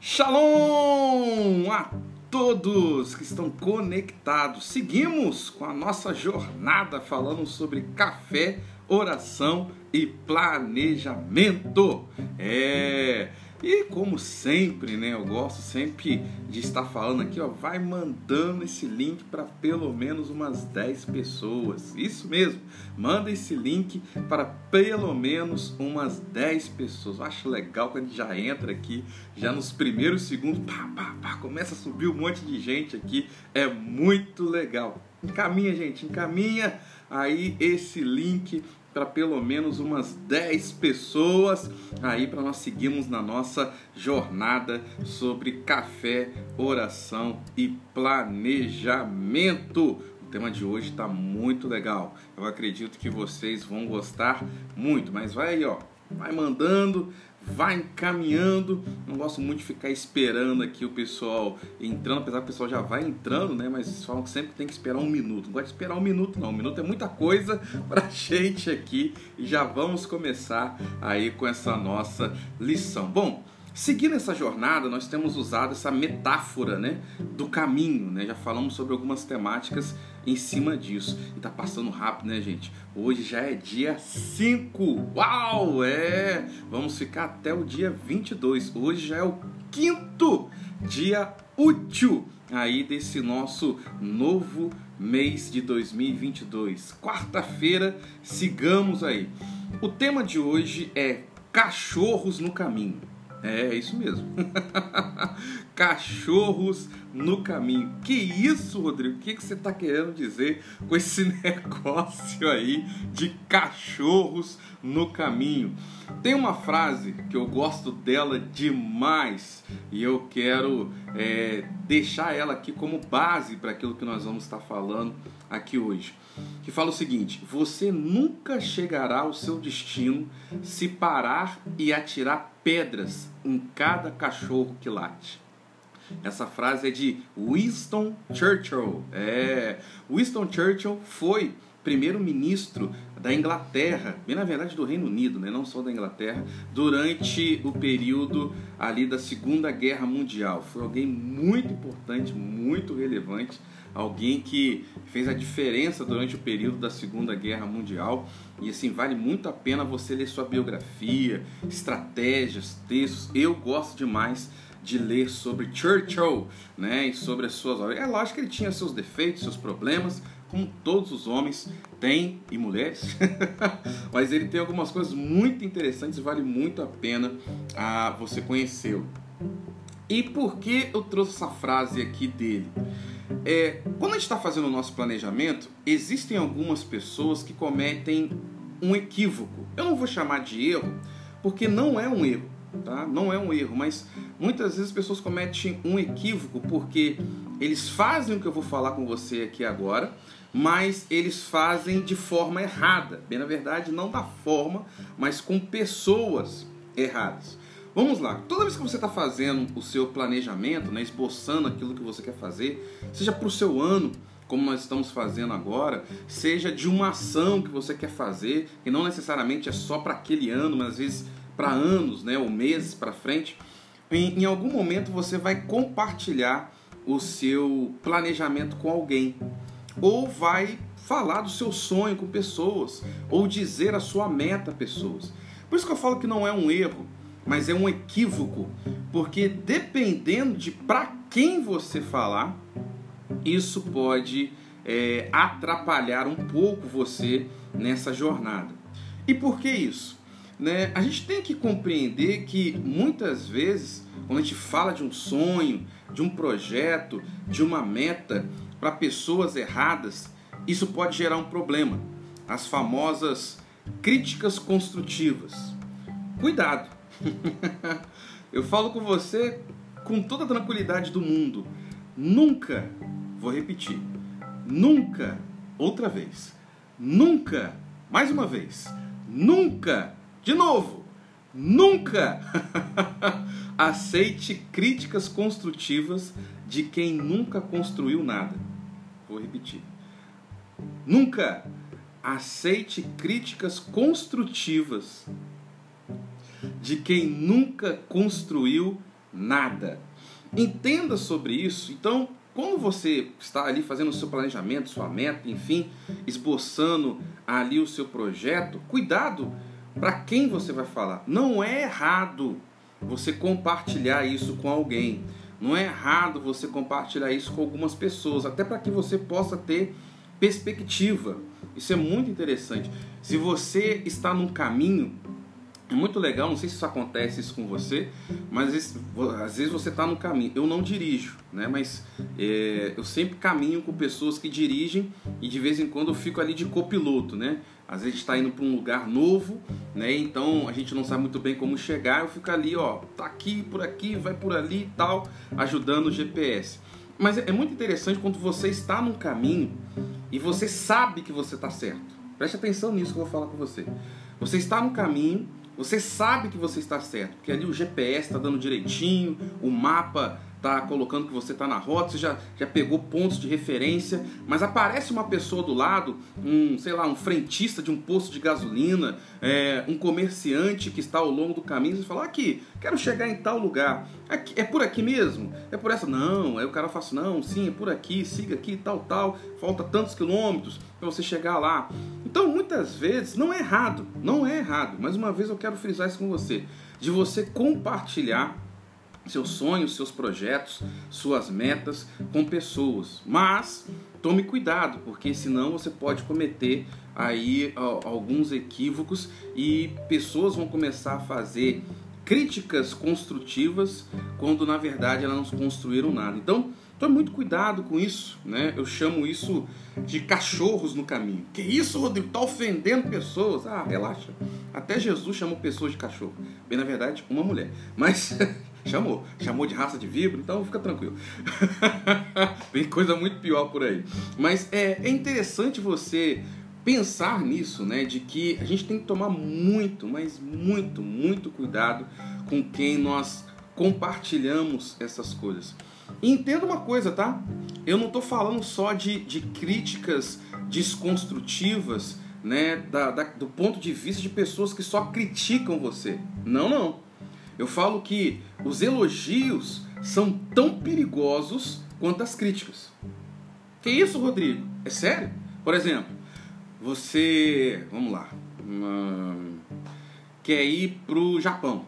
Shalom a todos que estão conectados. Seguimos com a nossa jornada falando sobre café, oração e planejamento. É, e como sempre, né, eu gosto sempre de estar falando aqui, ó, vai mandando esse link para pelo menos umas 10 pessoas. Isso mesmo. Manda esse link para pelo menos umas 10 pessoas. Eu acho legal quando a gente já entra aqui, já nos primeiros segundos, pá, pá, pá, começa a subir um monte de gente aqui. É muito legal. Encaminha, gente, encaminha aí esse link para pelo menos umas 10 pessoas aí para nós seguirmos na nossa jornada sobre café, oração e planejamento. O tema de hoje está muito legal. Eu acredito que vocês vão gostar muito, mas vai aí, ó, vai mandando, vai encaminhando. Não gosto muito de ficar esperando aqui o pessoal entrando, apesar que o pessoal já vai entrando, né? Mas falam que sempre tem que esperar um minuto. Não gosto de esperar um minuto, não. Um minuto é muita coisa pra gente aqui. E já vamos começar aí com essa nossa lição. Bom, Seguindo essa jornada, nós temos usado essa metáfora né, do caminho. Né? Já falamos sobre algumas temáticas em cima disso. E tá passando rápido, né, gente? Hoje já é dia 5. Uau! É! Vamos ficar até o dia 22. Hoje já é o quinto dia útil aí desse nosso novo mês de 2022. Quarta-feira, sigamos aí. O tema de hoje é cachorros no caminho. É, é isso mesmo. Cachorros no caminho. Que isso, Rodrigo? O que, que você está querendo dizer com esse negócio aí de cachorros no caminho? Tem uma frase que eu gosto dela demais e eu quero é, deixar ela aqui como base para aquilo que nós vamos estar falando aqui hoje. Que fala o seguinte: você nunca chegará ao seu destino se parar e atirar pedras em cada cachorro que late. Essa frase é de Winston Churchill. É, Winston Churchill foi primeiro-ministro da Inglaterra, bem na verdade do Reino Unido, né? não só da Inglaterra, durante o período ali da Segunda Guerra Mundial. Foi alguém muito importante, muito relevante alguém que fez a diferença durante o período da Segunda Guerra Mundial. E assim, vale muito a pena você ler sua biografia, estratégias, textos. Eu gosto demais de ler sobre Churchill, né, e sobre as suas obras. É lógico que ele tinha seus defeitos, seus problemas, como todos os homens têm e mulheres, mas ele tem algumas coisas muito interessantes e vale muito a pena a você conhecê-lo. E por que eu trouxe essa frase aqui dele? É, quando a gente está fazendo o nosso planejamento, existem algumas pessoas que cometem um equívoco. Eu não vou chamar de erro, porque não é um erro, tá? Não é um erro, mas muitas vezes as pessoas cometem um equívoco porque eles fazem o que eu vou falar com você aqui agora, mas eles fazem de forma errada. Bem, na verdade, não da forma, mas com pessoas erradas. Vamos lá, toda vez que você está fazendo o seu planejamento, né, esboçando aquilo que você quer fazer, seja para o seu ano, como nós estamos fazendo agora, seja de uma ação que você quer fazer, que não necessariamente é só para aquele ano, mas às vezes para anos, né, ou meses para frente, em, em algum momento você vai compartilhar o seu planejamento com alguém ou vai falar do seu sonho com pessoas, ou dizer a sua meta a pessoas. Por isso que eu falo que não é um erro, mas é um equívoco, porque dependendo de para quem você falar, isso pode é, atrapalhar um pouco você nessa jornada. E por que isso? Né? A gente tem que compreender que muitas vezes, quando a gente fala de um sonho, de um projeto, de uma meta, para pessoas erradas, isso pode gerar um problema. As famosas críticas construtivas. Cuidado! Eu falo com você com toda a tranquilidade do mundo. Nunca, vou repetir, nunca, outra vez, nunca, mais uma vez, nunca, de novo, nunca aceite críticas construtivas de quem nunca construiu nada. Vou repetir. Nunca aceite críticas construtivas de quem nunca construiu nada. Entenda sobre isso. Então, quando você está ali fazendo o seu planejamento, sua meta, enfim, esboçando ali o seu projeto, cuidado para quem você vai falar. Não é errado você compartilhar isso com alguém. Não é errado você compartilhar isso com algumas pessoas, até para que você possa ter perspectiva. Isso é muito interessante. Se você está num caminho, é muito legal, não sei se isso acontece isso com você, mas às vezes, você está no caminho. Eu não dirijo, né? Mas é, eu sempre caminho com pessoas que dirigem e de vez em quando eu fico ali de copiloto, né? Às vezes está indo para um lugar novo, né? Então a gente não sabe muito bem como chegar. Eu fico ali, ó, tá aqui, por aqui, vai por ali e tal, ajudando o GPS. Mas é muito interessante quando você está num caminho e você sabe que você está certo. Preste atenção nisso que eu vou falar com você. Você está no caminho, você sabe que você está certo, porque ali o GPS está dando direitinho, o mapa tá colocando que você está na rota, você já, já pegou pontos de referência, mas aparece uma pessoa do lado, um, sei lá, um frentista de um posto de gasolina, é, um comerciante que está ao longo do caminho, você fala, aqui, quero chegar em tal lugar. Aqui, é por aqui mesmo? É por essa? Não. Aí o cara fala assim, não, sim, é por aqui, siga aqui, tal, tal, falta tantos quilômetros para você chegar lá. Então, muitas vezes, não é errado, não é errado, mas uma vez eu quero frisar isso com você, de você compartilhar seus sonhos, seus projetos, suas metas com pessoas. Mas tome cuidado, porque senão você pode cometer aí alguns equívocos e pessoas vão começar a fazer críticas construtivas quando na verdade elas não construíram nada. Então, tome muito cuidado com isso, né? Eu chamo isso de cachorros no caminho. Que isso, Rodrigo? Tá ofendendo pessoas? Ah, relaxa. Até Jesus chamou pessoas de cachorro. Bem, na verdade, uma mulher. Mas Chamou. Chamou de raça de vibro, então fica tranquilo. Tem coisa muito pior por aí. Mas é, é interessante você pensar nisso, né? De que a gente tem que tomar muito, mas muito, muito cuidado com quem nós compartilhamos essas coisas. E entenda uma coisa, tá? Eu não estou falando só de, de críticas desconstrutivas, né? Da, da, do ponto de vista de pessoas que só criticam você. Não, não. Eu falo que os elogios são tão perigosos quanto as críticas. Que isso, Rodrigo? É sério? Por exemplo, você, vamos lá, hum, quer ir pro Japão.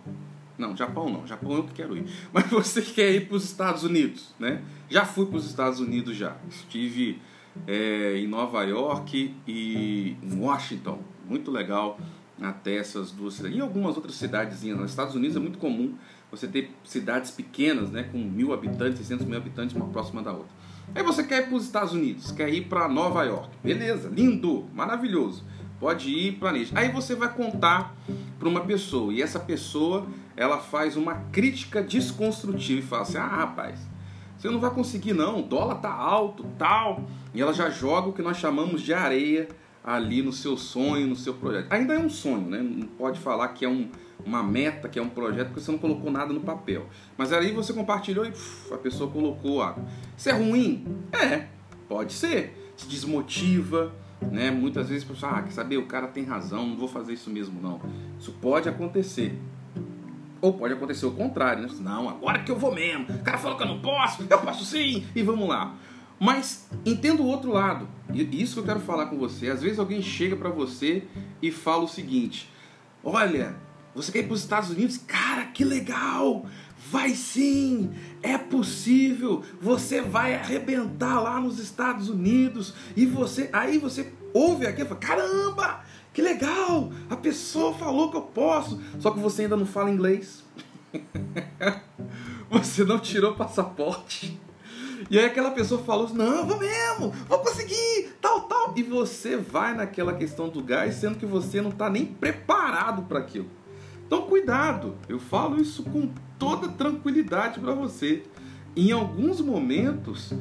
Não, Japão não, Japão eu que quero ir. Mas você quer ir para os Estados Unidos, né? Já fui para os Estados Unidos já. Estive é, em Nova York e em Washington. Muito legal até essas duas cidades. E algumas outras cidadezinhas. Nos Estados Unidos é muito comum você ter cidades pequenas, né? Com mil habitantes, 600 mil habitantes, uma próxima da outra. Aí você quer ir para os Estados Unidos, quer ir para Nova York. Beleza, lindo, maravilhoso. Pode ir, planeja. Aí você vai contar para uma pessoa e essa pessoa ela faz uma crítica desconstrutiva e fala assim: "Ah, rapaz, você não vai conseguir não, o dólar tá alto, tal". E ela já joga o que nós chamamos de areia ali no seu sonho, no seu projeto. Ainda é um sonho, né? Não pode falar que é um, uma meta, que é um projeto, porque você não colocou nada no papel. Mas aí você compartilhou e uf, a pessoa colocou água. Isso é ruim? É, pode ser. Te desmotiva, né? Muitas vezes a pessoa, ah, quer saber, o cara tem razão, não vou fazer isso mesmo não. Isso pode acontecer. Ou pode acontecer o contrário, né? Não, agora que eu vou mesmo. O cara falou que eu não posso, eu posso sim, e vamos lá. Mas entenda o outro lado. E isso que eu quero falar com você. Às vezes alguém chega para você e fala o seguinte: Olha, você quer ir para os Estados Unidos? Cara, que legal! Vai sim, é possível. Você vai arrebentar lá nos Estados Unidos e você, aí você ouve aqui e fala: caramba, que legal! A pessoa falou que eu posso, só que você ainda não fala inglês. você não tirou passaporte. E aí aquela pessoa falou assim, não, vou mesmo, vou conseguir, tal, tal. E você vai naquela questão do gás, sendo que você não está nem preparado para aquilo. Então cuidado, eu falo isso com toda tranquilidade para você. Em alguns momentos,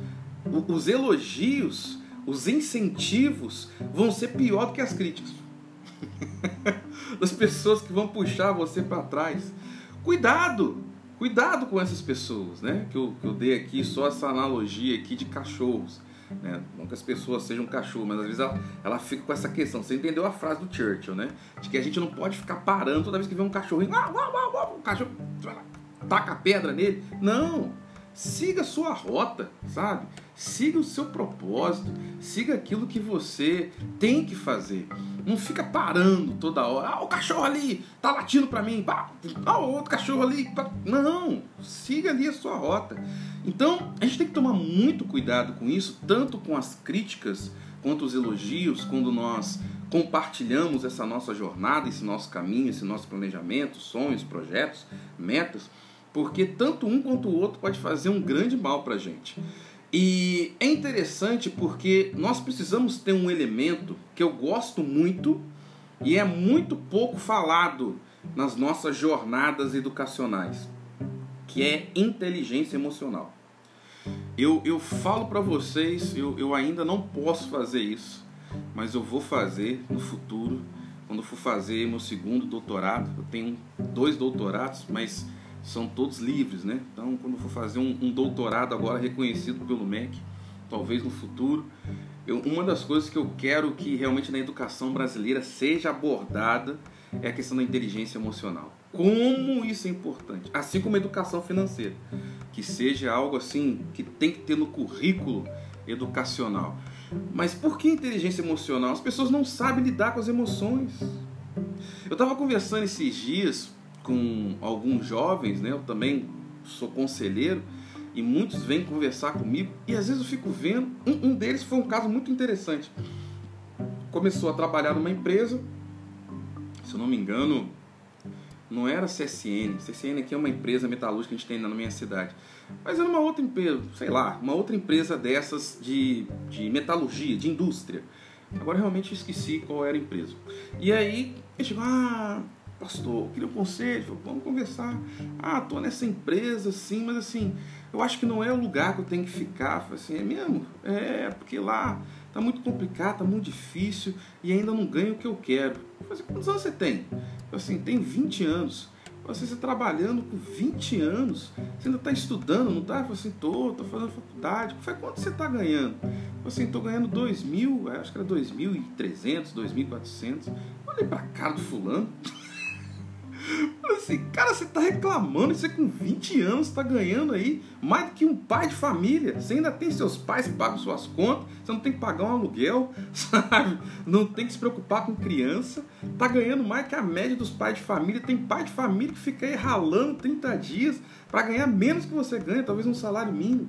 os elogios, os incentivos vão ser pior do que as críticas. das pessoas que vão puxar você para trás. Cuidado, cuidado com essas pessoas, né? Que eu, que eu dei aqui só essa analogia aqui de cachorros. Né? Não que as pessoas sejam cachorro, mas às vezes ela, ela fica com essa questão. Você entendeu a frase do Churchill, né? De que a gente não pode ficar parando toda vez que vê um cachorrinho. Ah, ah, ah, o cachorro taca pedra nele. Não! Siga a sua rota, sabe? Siga o seu propósito, siga aquilo que você tem que fazer. Não fica parando toda hora. Ah, o cachorro ali tá latindo para mim. Ah, o outro cachorro ali. Não, siga ali a sua rota. Então, a gente tem que tomar muito cuidado com isso, tanto com as críticas quanto os elogios, quando nós compartilhamos essa nossa jornada, esse nosso caminho, esse nosso planejamento, sonhos, projetos, metas porque tanto um quanto o outro pode fazer um grande mal para a gente. E é interessante porque nós precisamos ter um elemento que eu gosto muito e é muito pouco falado nas nossas jornadas educacionais, que é inteligência emocional. Eu, eu falo para vocês, eu, eu ainda não posso fazer isso, mas eu vou fazer no futuro, quando for fazer meu segundo doutorado. Eu tenho dois doutorados, mas são todos livres, né? Então, quando for fazer um, um doutorado agora reconhecido pelo MEC, talvez no futuro, eu, uma das coisas que eu quero que realmente na educação brasileira seja abordada é a questão da inteligência emocional. Como isso é importante, assim como a educação financeira, que seja algo assim que tem que ter no currículo educacional. Mas por que inteligência emocional? As pessoas não sabem lidar com as emoções. Eu estava conversando esses dias com alguns jovens, né? Eu também sou conselheiro e muitos vêm conversar comigo e às vezes eu fico vendo. Um, um deles foi um caso muito interessante. Começou a trabalhar numa empresa, se eu não me engano, não era CSN. CSN aqui é uma empresa metalúrgica que a gente tem na minha cidade. Mas era uma outra empresa, sei lá, uma outra empresa dessas de, de metalurgia, de indústria. Agora realmente esqueci qual era a empresa. E aí, eu digo, ah, pastor, queria um conselho, falou, vamos conversar. Ah, tô nessa empresa, sim, mas assim, eu acho que não é o lugar que eu tenho que ficar. Falei assim, é mesmo? É, porque lá tá muito complicado, tá muito difícil e ainda não ganho o que eu quero. Eu falei assim, quantos anos você tem? Eu assim, tem 20 anos. Você está trabalhando com 20 anos, você ainda está estudando, não está? Eu falei assim, tô, tô fazendo faculdade. Foi quanto você está ganhando? Eu assim, tô ganhando 2 mil, acho que era 2.300, 2.400. Olhei para a cara do fulano. assim, cara, você tá reclamando, você com 20 anos tá ganhando aí mais do que um pai de família. Você ainda tem seus pais que pagam suas contas, você não tem que pagar um aluguel, sabe? Não tem que se preocupar com criança. Tá ganhando mais que a média dos pais de família. Tem pai de família que fica aí ralando 30 dias para ganhar menos que você ganha, talvez um salário mínimo.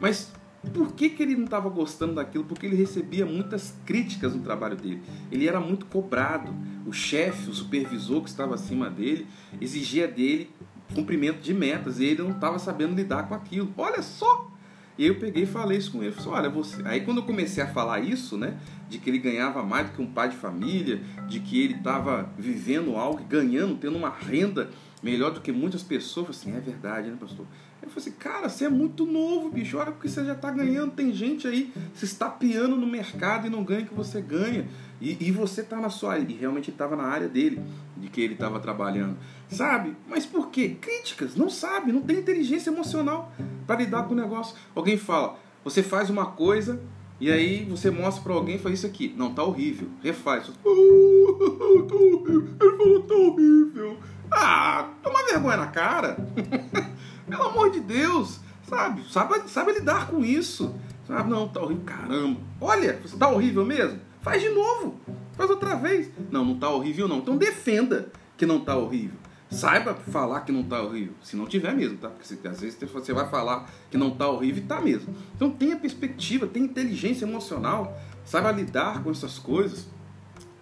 Mas por que, que ele não estava gostando daquilo? Porque ele recebia muitas críticas no trabalho dele. Ele era muito cobrado. O chefe, o supervisor que estava acima dele, exigia dele cumprimento de metas e ele não estava sabendo lidar com aquilo. Olha só! E eu peguei e falei isso com ele. Falei, olha, você. Aí quando eu comecei a falar isso, né? De que ele ganhava mais do que um pai de família, de que ele estava vivendo algo, ganhando, tendo uma renda melhor do que muitas pessoas. Eu falei assim, é verdade, né, pastor? Eu falei assim, cara, você é muito novo, bicho. Olha porque você já está ganhando. Tem gente aí se estapeando no mercado e não ganha o que você ganha. E, e você está na sua área. E realmente estava na área dele, de que ele estava trabalhando. Sabe? Mas por quê? Críticas. Não sabe, não tem inteligência emocional para lidar com o negócio. Alguém fala, você faz uma coisa e aí você mostra para alguém e fala isso aqui. Não, tá horrível. Refaz. Oh, tá horrível. Ele falou, tá horrível. Ah, toma vergonha na cara. Pelo amor de Deus, sabe? Sabe, sabe lidar com isso. Sabe? Não, tá horrível. Caramba. Olha, tá horrível mesmo? Faz de novo. Faz outra vez. Não, não tá horrível não. Então defenda que não tá horrível. Saiba falar que não tá horrível. Se não tiver mesmo, tá? Porque às vezes você vai falar que não tá horrível e tá mesmo. Então tenha perspectiva, tenha inteligência emocional. Saiba lidar com essas coisas.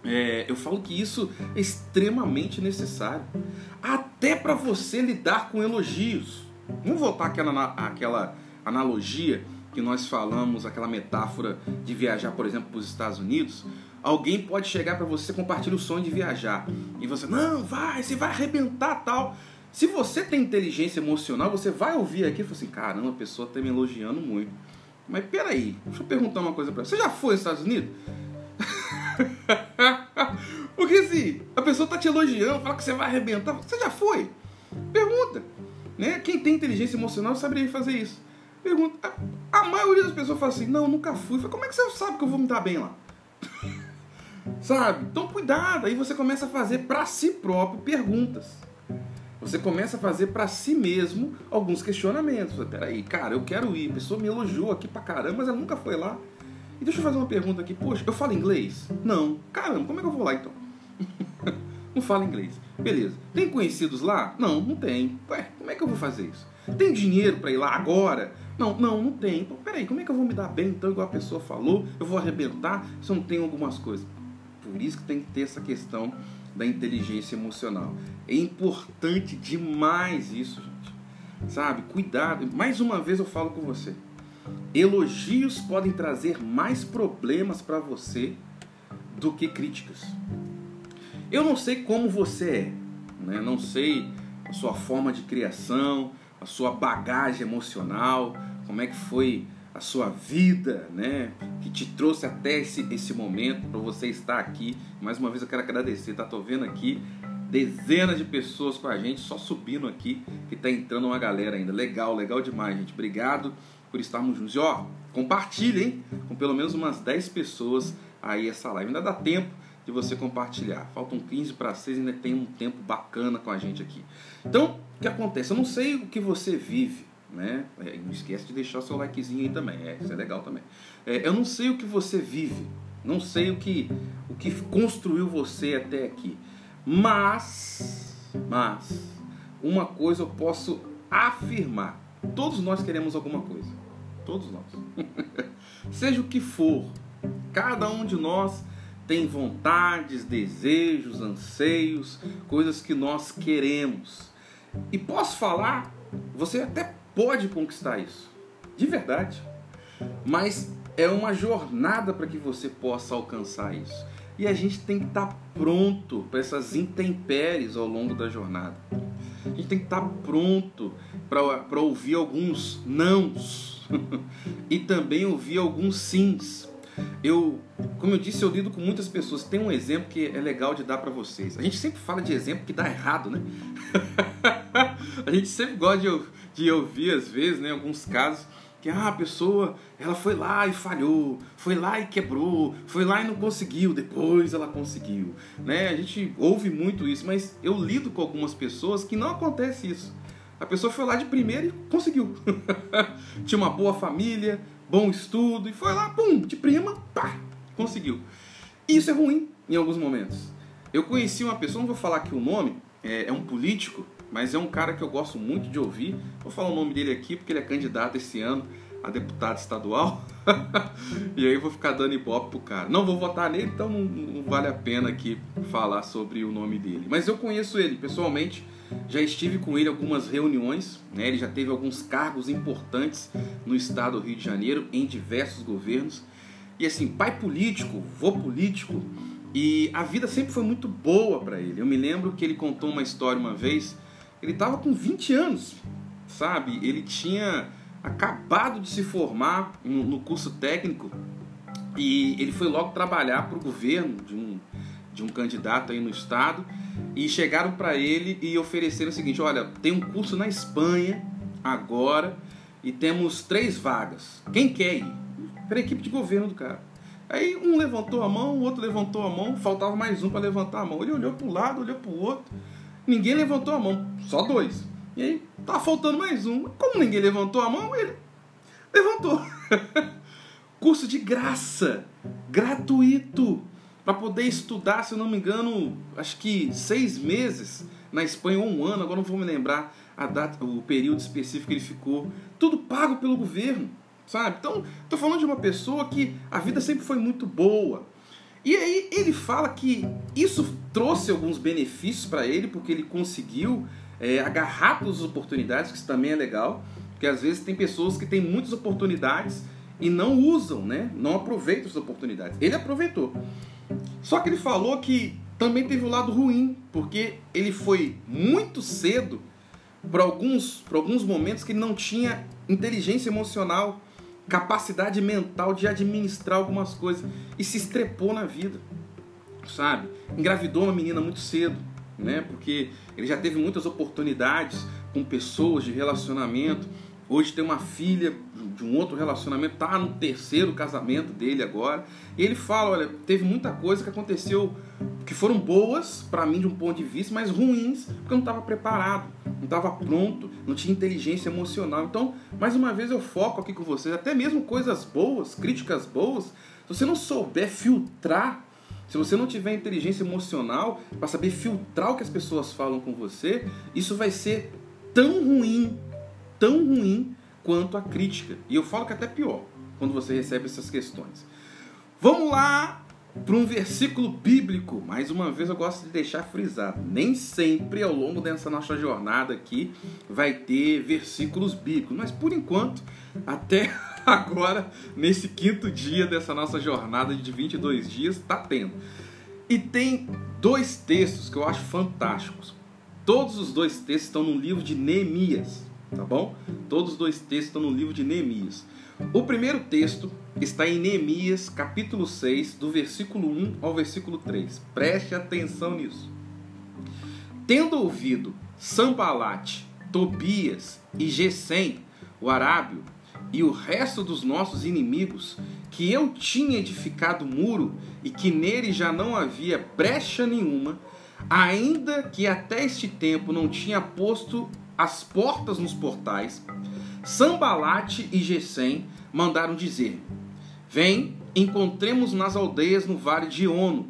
É, eu falo que isso é extremamente necessário. Até para você lidar com elogios. Vamos voltar àquela, àquela analogia que nós falamos, aquela metáfora de viajar, por exemplo, para os Estados Unidos. Alguém pode chegar para você compartilhar o sonho de viajar e você, não, vai, você vai arrebentar tal. Se você tem inteligência emocional, você vai ouvir aqui e falar assim: caramba, a pessoa está me elogiando muito. Mas peraí, deixa eu perguntar uma coisa para você. Você já foi aos Estados Unidos? Porque assim, a pessoa está te elogiando, fala que você vai arrebentar. Você já foi? Pergunta. Né? Quem tem inteligência emocional saberia fazer isso. Pergunta. A, a maioria das pessoas fala assim: Não, nunca fui. Como é que você sabe que eu vou me dar bem lá? sabe? Então cuidado. Aí você começa a fazer para si próprio perguntas. Você começa a fazer para si mesmo alguns questionamentos. Peraí, cara, eu quero ir. A pessoa me elogiou aqui pra caramba, mas ela nunca foi lá. E deixa eu fazer uma pergunta aqui. Poxa, eu falo inglês? Não. Caramba, como é que eu vou lá então? não falo inglês. Beleza. Tem conhecidos lá? Não, não tem. Ué, como é que eu vou fazer isso? Tem dinheiro para ir lá agora? Não, não, não tem. Então, peraí, como é que eu vou me dar bem então, igual a pessoa falou? Eu vou arrebentar se eu não tenho algumas coisas. Por isso que tem que ter essa questão da inteligência emocional. É importante demais isso, gente. Sabe? Cuidado. Mais uma vez eu falo com você. Elogios podem trazer mais problemas para você do que críticas. Eu não sei como você é, né? não sei a sua forma de criação, a sua bagagem emocional, como é que foi a sua vida, né? Que te trouxe até esse, esse momento para você estar aqui. Mais uma vez eu quero agradecer, tá? Tô vendo aqui dezenas de pessoas com a gente, só subindo aqui, que tá entrando uma galera ainda. Legal, legal demais, gente. Obrigado por estarmos juntos. E ó, compartilhem com pelo menos umas 10 pessoas aí essa live. Ainda dá tempo de você compartilhar. Faltam 15 para 6, ainda tem um tempo bacana com a gente aqui. Então, o que acontece? Eu não sei o que você vive, né? É, não esquece de deixar seu likezinho aí também, é, isso é legal também. É, eu não sei o que você vive, não sei o que, o que construiu você até aqui, mas, mas, uma coisa eu posso afirmar: todos nós queremos alguma coisa, todos nós, seja o que for, cada um de nós tem vontades, desejos, anseios, coisas que nós queremos. E posso falar, você até pode conquistar isso, de verdade. Mas é uma jornada para que você possa alcançar isso. E a gente tem que estar pronto para essas intempéries ao longo da jornada. A gente tem que estar pronto para ouvir alguns nãos e também ouvir alguns sims. Eu, como eu disse, eu lido com muitas pessoas. Tem um exemplo que é legal de dar para vocês. A gente sempre fala de exemplo que dá errado, né? a gente sempre gosta de, de ouvir, às vezes, né, alguns casos que ah, a pessoa ela foi lá e falhou, foi lá e quebrou, foi lá e não conseguiu, depois ela conseguiu. Né? A gente ouve muito isso, mas eu lido com algumas pessoas que não acontece isso. A pessoa foi lá de primeira e conseguiu. Tinha uma boa família, bom estudo, e foi lá, pum, de prima, pá, conseguiu. Isso é ruim em alguns momentos. Eu conheci uma pessoa, não vou falar aqui o nome, é, é um político, mas é um cara que eu gosto muito de ouvir. Vou falar o nome dele aqui porque ele é candidato esse ano a deputado estadual. e aí vou ficar dando ibope pro cara. Não vou votar nele, então não, não, vale a pena aqui falar sobre o nome dele. Mas eu conheço ele pessoalmente, já estive com ele algumas reuniões, né? ele já teve alguns cargos importantes no estado do Rio de Janeiro, em diversos governos. E assim, pai político, vô político, e a vida sempre foi muito boa para ele. Eu me lembro que ele contou uma história uma vez, ele estava com 20 anos, sabe? Ele tinha acabado de se formar no curso técnico e ele foi logo trabalhar para o governo de um, de um candidato aí no estado e chegaram para ele e ofereceram o seguinte: olha, tem um curso na Espanha agora e temos três vagas. Quem quer ir? Para a equipe de governo do cara. Aí um levantou a mão, o outro levantou a mão, faltava mais um para levantar a mão. Ele olhou para um lado, olhou para o outro, ninguém levantou a mão, só dois. E aí, tá faltando mais um. Como ninguém levantou a mão, ele levantou. Curso de graça, gratuito, para poder estudar, se eu não me engano, acho que seis meses na Espanha ou um ano, agora não vou me lembrar a data, o período específico que ele ficou. Tudo pago pelo governo, sabe? Então, tô falando de uma pessoa que a vida sempre foi muito boa. E aí ele fala que isso trouxe alguns benefícios para ele, porque ele conseguiu é, agarrar as oportunidades, que isso também é legal, porque às vezes tem pessoas que têm muitas oportunidades e não usam, né? não aproveitam as oportunidades. Ele aproveitou. Só que ele falou que também teve um lado ruim, porque ele foi muito cedo para alguns, alguns momentos que ele não tinha inteligência emocional, capacidade mental de administrar algumas coisas e se estrepou na vida, sabe? Engravidou uma menina muito cedo né? Porque ele já teve muitas oportunidades com pessoas de relacionamento. Hoje tem uma filha de um outro relacionamento, tá no terceiro casamento dele agora. E ele fala, olha, teve muita coisa que aconteceu que foram boas para mim de um ponto de vista, mas ruins porque eu não estava preparado, não estava pronto, não tinha inteligência emocional. Então, mais uma vez eu foco aqui com vocês, até mesmo coisas boas, críticas boas, se você não souber filtrar se você não tiver inteligência emocional para saber filtrar o que as pessoas falam com você, isso vai ser tão ruim, tão ruim quanto a crítica. E eu falo que é até pior quando você recebe essas questões. Vamos lá para um versículo bíblico. Mais uma vez eu gosto de deixar frisado. Nem sempre ao longo dessa nossa jornada aqui vai ter versículos bíblicos, mas por enquanto, até agora, nesse quinto dia dessa nossa jornada de 22 dias, está tendo. E tem dois textos que eu acho fantásticos. Todos os dois textos estão no livro de Neemias, tá bom? Todos os dois textos estão no livro de Neemias. O primeiro texto está em Neemias, capítulo 6, do versículo 1 ao versículo 3. Preste atenção nisso. Tendo ouvido Sambalate, Tobias e Gesem, o arábio, e o resto dos nossos inimigos, que eu tinha edificado muro e que nele já não havia brecha nenhuma, ainda que até este tempo não tinha posto as portas nos portais, Sambalate e Gesem mandaram dizer: Vem, encontremos nas aldeias no vale de Ono,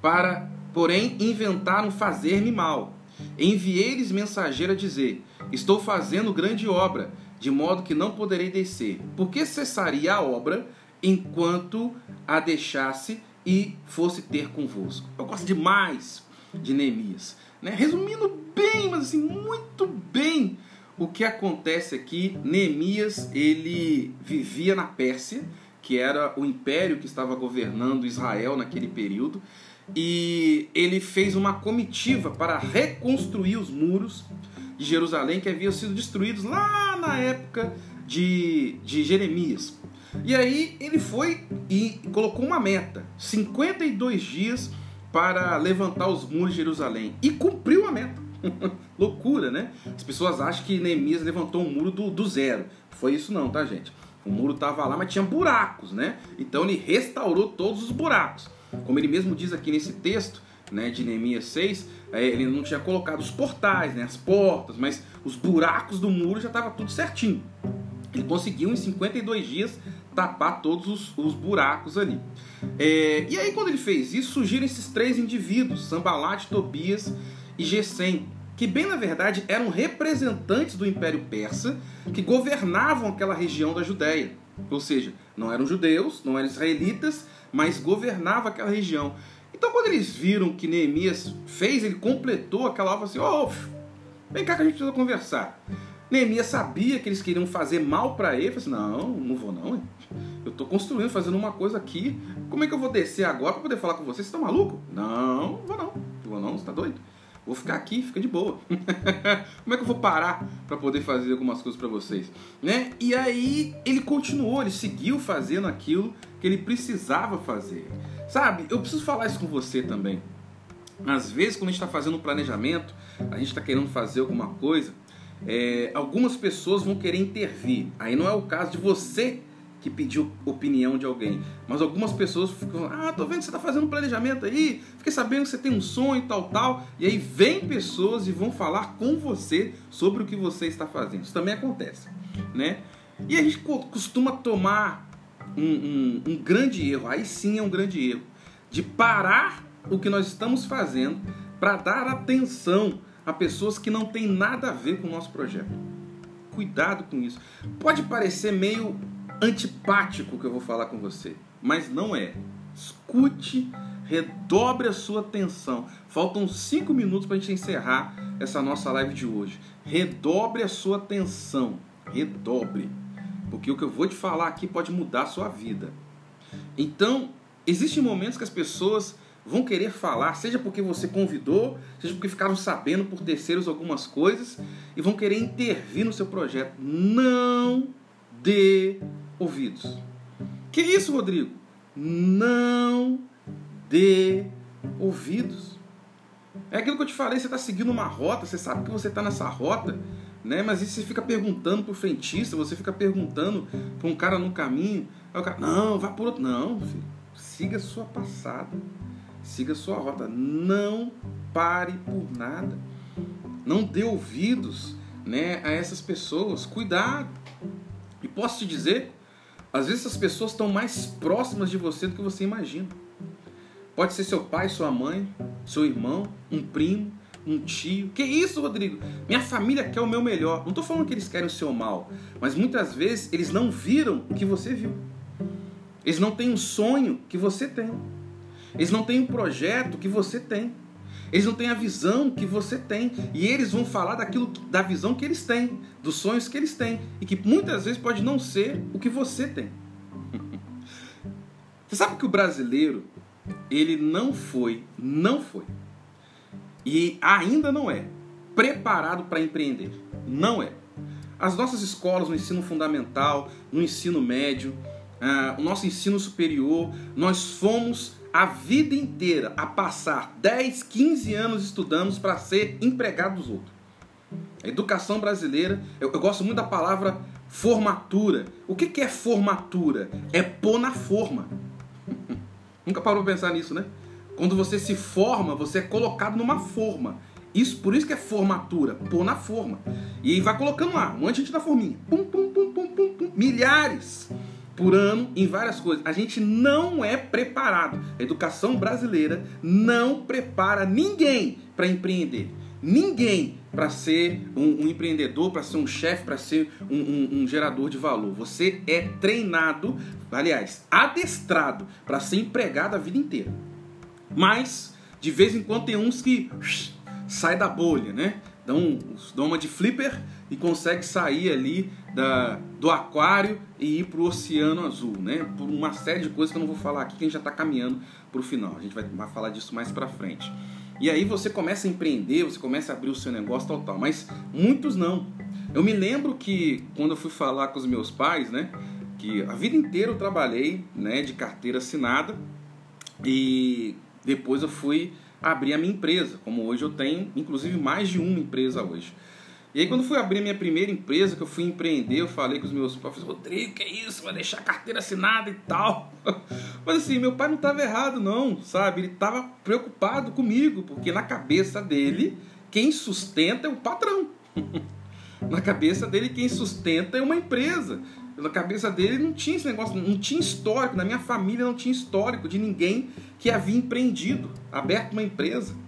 para, porém, inventaram fazer-me mal. Enviei-lhes mensageiro a dizer: Estou fazendo grande obra de modo que não poderei descer. Porque cessaria a obra enquanto a deixasse e fosse ter convosco. Eu gosto demais de Neemias. Né? Resumindo bem, mas assim, muito bem o que acontece aqui. Neemias, ele vivia na Pérsia, que era o império que estava governando Israel naquele período, e ele fez uma comitiva para reconstruir os muros de Jerusalém que haviam sido destruídos lá na época de, de Jeremias. E aí ele foi e colocou uma meta: 52 dias para levantar os muros de Jerusalém. E cumpriu a meta. Loucura, né? As pessoas acham que Neemias levantou um muro do, do zero. Foi isso não, tá, gente? O muro estava lá, mas tinha buracos, né? Então ele restaurou todos os buracos. Como ele mesmo diz aqui nesse texto, né, de Neemias 6, é, ele não tinha colocado os portais, né, as portas, mas os buracos do muro já estava tudo certinho. Ele conseguiu em 52 dias tapar todos os, os buracos ali. É, e aí quando ele fez isso, surgiram esses três indivíduos, Sambalat, Tobias e Gesem, que bem na verdade eram representantes do Império Persa que governavam aquela região da Judéia. Ou seja, não eram judeus, não eram israelitas, mas governavam aquela região. Então quando eles viram que Neemias fez, ele completou aquela obra assim, ô, oh, vem cá que a gente precisa conversar. Neemias sabia que eles queriam fazer mal para ele, falou assim, não, não vou não, eu estou construindo, fazendo uma coisa aqui, como é que eu vou descer agora para poder falar com vocês? Você está maluco? Não, não vou não, não vou não, você está doido? Vou ficar aqui, fica de boa. Como é que eu vou parar para poder fazer algumas coisas para vocês, né? E aí ele continuou, ele seguiu fazendo aquilo que ele precisava fazer. Sabe? Eu preciso falar isso com você também. Às vezes, quando a gente está fazendo um planejamento, a gente está querendo fazer alguma coisa, é, algumas pessoas vão querer intervir. Aí não é o caso de você que pediu opinião de alguém. Mas algumas pessoas ficam, ah, tô vendo que você tá fazendo um planejamento aí, fiquei sabendo que você tem um sonho e tal, tal. E aí vem pessoas e vão falar com você sobre o que você está fazendo. Isso também acontece, né? E a gente costuma tomar um, um, um grande erro, aí sim é um grande erro, de parar o que nós estamos fazendo para dar atenção a pessoas que não têm nada a ver com o nosso projeto. Cuidado com isso. Pode parecer meio antipático que eu vou falar com você, mas não é. Escute, redobre a sua atenção. Faltam cinco minutos para a gente encerrar essa nossa live de hoje. Redobre a sua atenção, redobre, porque o que eu vou te falar aqui pode mudar a sua vida. Então, existem momentos que as pessoas vão querer falar, seja porque você convidou, seja porque ficaram sabendo por terceiros algumas coisas e vão querer intervir no seu projeto. Não dê ouvidos. Que isso, Rodrigo? Não dê ouvidos. É aquilo que eu te falei, você está seguindo uma rota, você sabe que você está nessa rota, né? Mas isso você fica perguntando para o frentista, você fica perguntando para um cara no caminho, aí o cara, não, vá por outro. Não, filho, siga a sua passada, siga sua rota, não pare por nada. Não dê ouvidos né, a essas pessoas, cuidado. E posso te dizer, às vezes as pessoas estão mais próximas de você do que você imagina. Pode ser seu pai, sua mãe, seu irmão, um primo, um tio. Que isso, Rodrigo? Minha família quer o meu melhor. Não estou falando que eles querem o seu mal, mas muitas vezes eles não viram o que você viu. Eles não têm um sonho que você tem. Eles não têm um projeto que você tem. Eles não têm a visão que você tem. E eles vão falar daquilo da visão que eles têm, dos sonhos que eles têm. E que muitas vezes pode não ser o que você tem. Você sabe que o brasileiro, ele não foi, não foi. E ainda não é preparado para empreender. Não é. As nossas escolas, no ensino fundamental, no ensino médio, uh, o nosso ensino superior, nós fomos a vida inteira a passar 10, 15 anos estudando para ser empregado dos outros. A educação brasileira, eu, eu, gosto muito da palavra formatura. O que, que é formatura? É pôr na forma. Nunca parou para pensar nisso, né? Quando você se forma, você é colocado numa forma. Isso, por isso que é formatura, pôr na forma. E vai colocando lá, um monte de gente na forminha. Pum, pum, pum, pum, pum, pum. Milhares por ano em várias coisas. A gente não é preparado. A educação brasileira não prepara ninguém para empreender. Ninguém para ser um, um empreendedor, para ser um chefe, para ser um, um, um, gerador de valor. Você é treinado, aliás, adestrado para ser empregado a vida inteira. Mas, de vez em quando, tem uns que sai da bolha, né? Dão, dão uma de flipper e consegue sair ali da, do aquário e ir para o oceano azul, né? Por uma série de coisas que eu não vou falar aqui, que a gente já está caminhando para o final. A gente vai, vai falar disso mais para frente. E aí você começa a empreender, você começa a abrir o seu negócio, tal, tal. Mas muitos não. Eu me lembro que quando eu fui falar com os meus pais, né? Que a vida inteira eu trabalhei, né? De carteira assinada e depois eu fui abrir a minha empresa, como hoje eu tenho, inclusive mais de uma empresa hoje. E aí quando fui abrir minha primeira empresa, que eu fui empreender, eu falei com os meus pais, Rodrigo, que é isso? Vai deixar a carteira assinada e tal. Mas assim, meu pai não estava errado não, sabe? Ele estava preocupado comigo, porque na cabeça dele, quem sustenta é o patrão. na cabeça dele, quem sustenta é uma empresa. Na cabeça dele não tinha esse negócio, não tinha histórico, na minha família não tinha histórico de ninguém que havia empreendido, aberto uma empresa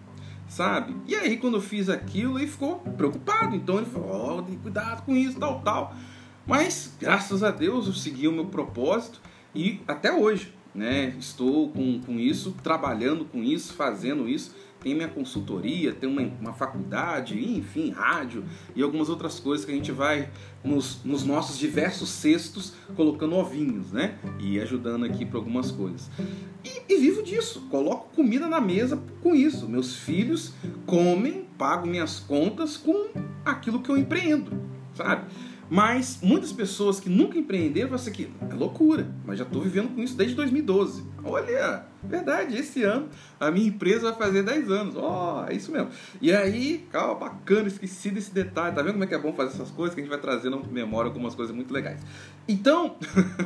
sabe? E aí quando eu fiz aquilo, ele ficou preocupado. Então ele falou, oh, cuidado com isso, tal, tal. Mas graças a Deus eu segui o meu propósito e até hoje, né? Estou com, com isso, trabalhando com isso, fazendo isso tem minha consultoria, tem uma, uma faculdade, enfim, rádio e algumas outras coisas que a gente vai nos, nos nossos diversos cestos colocando ovinhos, né? E ajudando aqui para algumas coisas. E, e vivo disso, coloco comida na mesa com isso. Meus filhos comem, pago minhas contas com aquilo que eu empreendo, sabe? Mas muitas pessoas que nunca empreenderam falam assim que é loucura, mas já estou vivendo com isso desde 2012. Olha, verdade, esse ano a minha empresa vai fazer 10 anos. Ó, oh, é isso mesmo. E aí, calma, bacana, esqueci desse detalhe. Tá vendo como é que é bom fazer essas coisas? Que a gente vai trazendo memória algumas coisas muito legais. Então,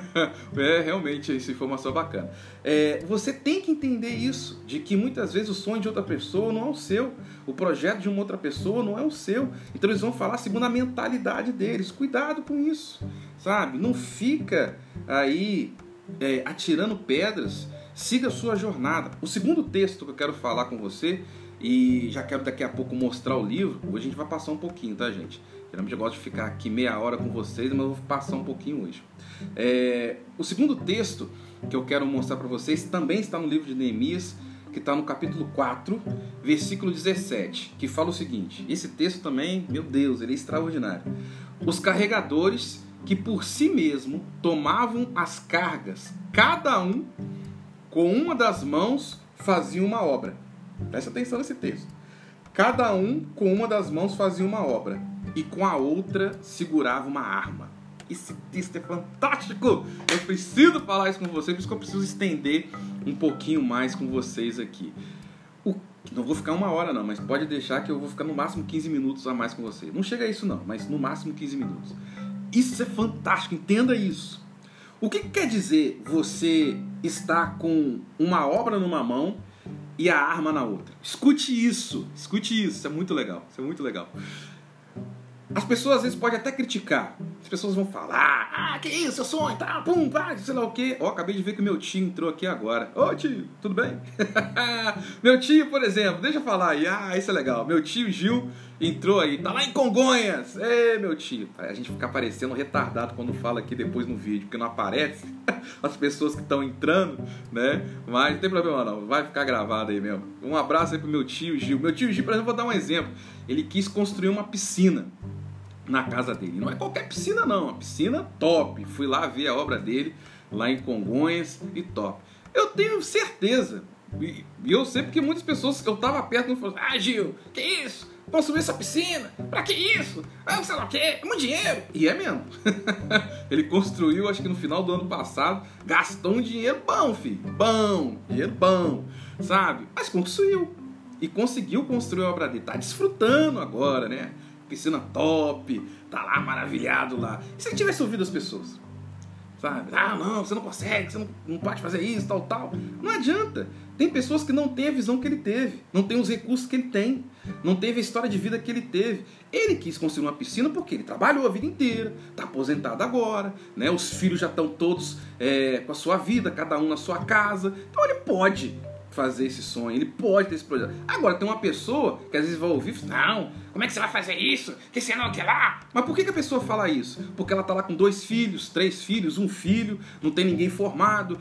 é realmente essa informação bacana. É, você tem que entender isso, de que muitas vezes o sonho de outra pessoa não é o seu. O projeto de uma outra pessoa não é o seu. Então eles vão falar segundo a mentalidade deles. Cuidado com isso, sabe? Não fica aí é, atirando pedras, siga a sua jornada. O segundo texto que eu quero falar com você, e já quero daqui a pouco mostrar o livro, hoje a gente vai passar um pouquinho, tá, gente? Geralmente eu gosto de ficar aqui meia hora com vocês, mas eu vou passar um pouquinho hoje. É, o segundo texto que eu quero mostrar para vocês também está no livro de Neemias, que está no capítulo 4, versículo 17, que fala o seguinte: esse texto também, meu Deus, ele é extraordinário. Os carregadores que por si mesmo tomavam as cargas, cada um com uma das mãos fazia uma obra. Presta atenção nesse texto. Cada um com uma das mãos fazia uma obra e com a outra segurava uma arma. Esse texto é fantástico! Eu preciso falar isso com vocês, por isso que eu preciso estender um pouquinho mais com vocês aqui. Não vou ficar uma hora não, mas pode deixar que eu vou ficar no máximo 15 minutos a mais com você. Não chega a isso não, mas no máximo 15 minutos. Isso é fantástico, entenda isso. O que, que quer dizer você estar com uma obra numa mão e a arma na outra? Escute isso, escute isso, isso é muito legal, isso é muito legal. As pessoas às vezes podem até criticar. As pessoas vão falar, ah, que isso, seu sonho, tá, pum, vai, sei lá o quê. Ó, oh, acabei de ver que meu tio entrou aqui agora. Ô tio, tudo bem? meu tio, por exemplo, deixa eu falar aí, ah, isso é legal. Meu tio Gil entrou aí, tá lá em Congonhas. Ê, meu tio. A gente fica parecendo retardado quando fala aqui depois no vídeo, porque não aparece as pessoas que estão entrando, né? Mas não tem problema não, vai ficar gravado aí mesmo. Um abraço aí pro meu tio Gil. Meu tio Gil, por exemplo, vou dar um exemplo. Ele quis construir uma piscina na casa dele. Não é qualquer piscina, não. Uma piscina top. Fui lá ver a obra dele lá em Congonhas e top. Eu tenho certeza. E eu sei porque muitas pessoas eu tava perto não falaram: Ah, Gil, que isso? Construir essa piscina? Pra que isso? Ah, sei lá o quê? É muito dinheiro. E é mesmo. Ele construiu, acho que no final do ano passado, gastou um dinheiro bom, filho. Bom, dinheiro bom, sabe? Mas construiu. E conseguiu construir a obra dele. Tá desfrutando agora, né? piscina top, tá lá maravilhado lá. E se ele tivesse ouvido as pessoas? Sabe? Ah, não, você não consegue, você não, não pode fazer isso, tal, tal. Não adianta. Tem pessoas que não têm a visão que ele teve, não tem os recursos que ele tem, não teve a história de vida que ele teve. Ele quis construir uma piscina porque ele trabalhou a vida inteira, está aposentado agora, né? os filhos já estão todos é, com a sua vida, cada um na sua casa. Então ele pode fazer esse sonho, ele pode ter esse projeto. Agora, tem uma pessoa que às vezes vai ouvir não, como é que você vai fazer isso? Que você não quer lá? Mas por que, que a pessoa fala isso? Porque ela tá lá com dois filhos, três filhos, um filho, não tem ninguém formado,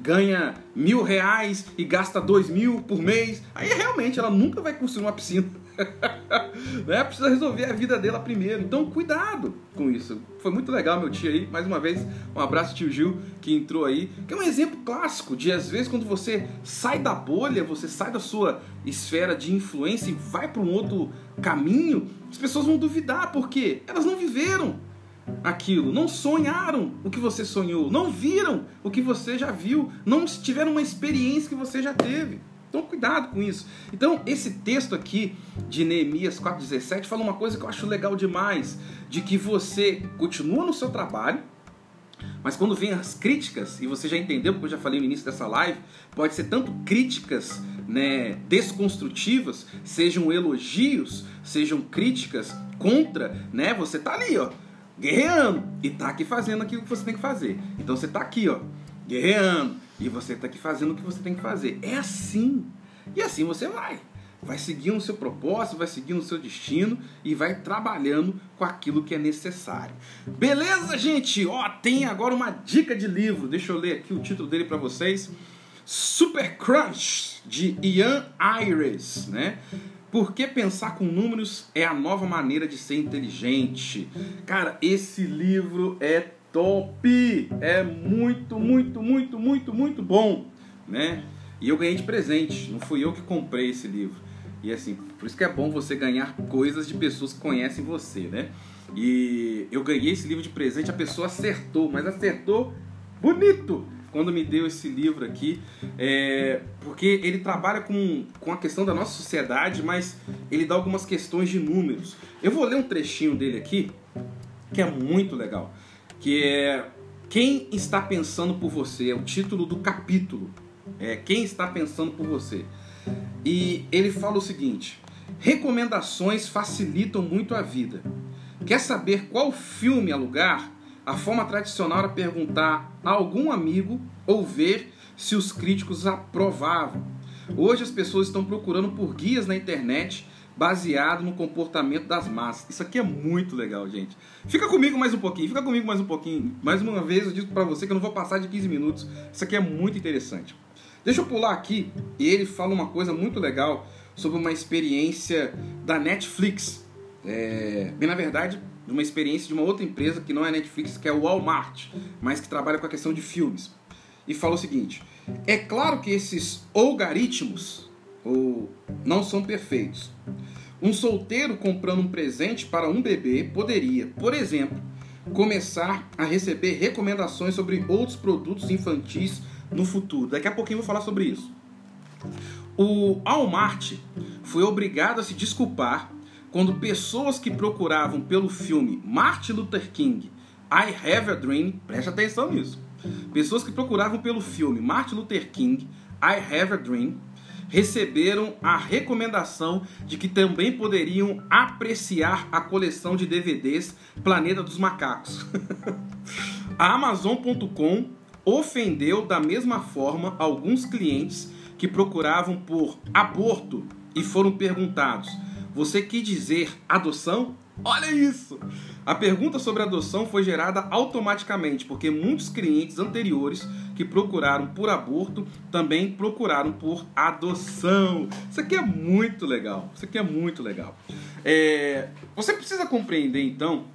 ganha mil reais e gasta dois mil por mês. Aí realmente ela nunca vai construir uma piscina. né? Precisa resolver a vida dela primeiro. Então, cuidado com isso. Foi muito legal, meu tio aí. Mais uma vez, um abraço, tio Gil, que entrou aí. Que é um exemplo clássico de, às vezes, quando você sai da bolha, você sai da sua esfera de influência e vai para um outro caminho, as pessoas vão duvidar, porque elas não viveram aquilo, não sonharam o que você sonhou, não viram o que você já viu, não tiveram uma experiência que você já teve. Então, cuidado com isso. Então, esse texto aqui de Neemias 4,17 fala uma coisa que eu acho legal demais: de que você continua no seu trabalho, mas quando vem as críticas, e você já entendeu, porque eu já falei no início dessa live, pode ser tanto críticas né, desconstrutivas, sejam elogios, sejam críticas contra, né? Você tá ali, ó, guerreando e tá aqui fazendo aquilo que você tem que fazer. Então você tá aqui, ó, guerreando e você tá aqui fazendo o que você tem que fazer. É assim. E assim você vai vai seguindo o seu propósito, vai seguindo o seu destino e vai trabalhando com aquilo que é necessário. Beleza, gente? Ó, tem agora uma dica de livro. Deixa eu ler aqui o título dele para vocês. Super Crunch de Ian Ayres, né? Por que pensar com números é a nova maneira de ser inteligente? Cara, esse livro é top! É muito, muito, muito, muito, muito bom, né? E eu ganhei de presente, não fui eu que comprei esse livro. E assim, por isso que é bom você ganhar coisas de pessoas que conhecem você, né? E eu ganhei esse livro de presente, a pessoa acertou, mas acertou bonito quando me deu esse livro aqui, é, porque ele trabalha com, com a questão da nossa sociedade, mas ele dá algumas questões de números. Eu vou ler um trechinho dele aqui, que é muito legal, que é Quem está pensando por você? É o título do capítulo. É Quem está pensando por você? E ele fala o seguinte: recomendações facilitam muito a vida. Quer saber qual filme alugar? A forma tradicional era perguntar a algum amigo ou ver se os críticos aprovavam. Hoje as pessoas estão procurando por guias na internet baseado no comportamento das massas. Isso aqui é muito legal, gente. Fica comigo mais um pouquinho, fica comigo mais um pouquinho. Mais uma vez eu digo para você que eu não vou passar de 15 minutos. Isso aqui é muito interessante. Deixa eu pular aqui e ele fala uma coisa muito legal sobre uma experiência da Netflix. É, bem, na verdade, uma experiência de uma outra empresa que não é Netflix, que é o Walmart, mas que trabalha com a questão de filmes. E fala o seguinte: é claro que esses algoritmos ou não são perfeitos. Um solteiro comprando um presente para um bebê poderia, por exemplo, começar a receber recomendações sobre outros produtos infantis no futuro. Daqui a pouquinho eu vou falar sobre isso. O Walmart foi obrigado a se desculpar quando pessoas que procuravam pelo filme Martin Luther King I Have a Dream, preste atenção nisso. Pessoas que procuravam pelo filme Martin Luther King I Have a Dream receberam a recomendação de que também poderiam apreciar a coleção de DVDs Planeta dos Macacos. a Amazon.com ofendeu da mesma forma alguns clientes que procuravam por aborto e foram perguntados: Você quer dizer adoção? Olha isso! A pergunta sobre adoção foi gerada automaticamente, porque muitos clientes anteriores que procuraram por aborto também procuraram por adoção. Isso aqui é muito legal. Isso aqui é muito legal. É... Você precisa compreender então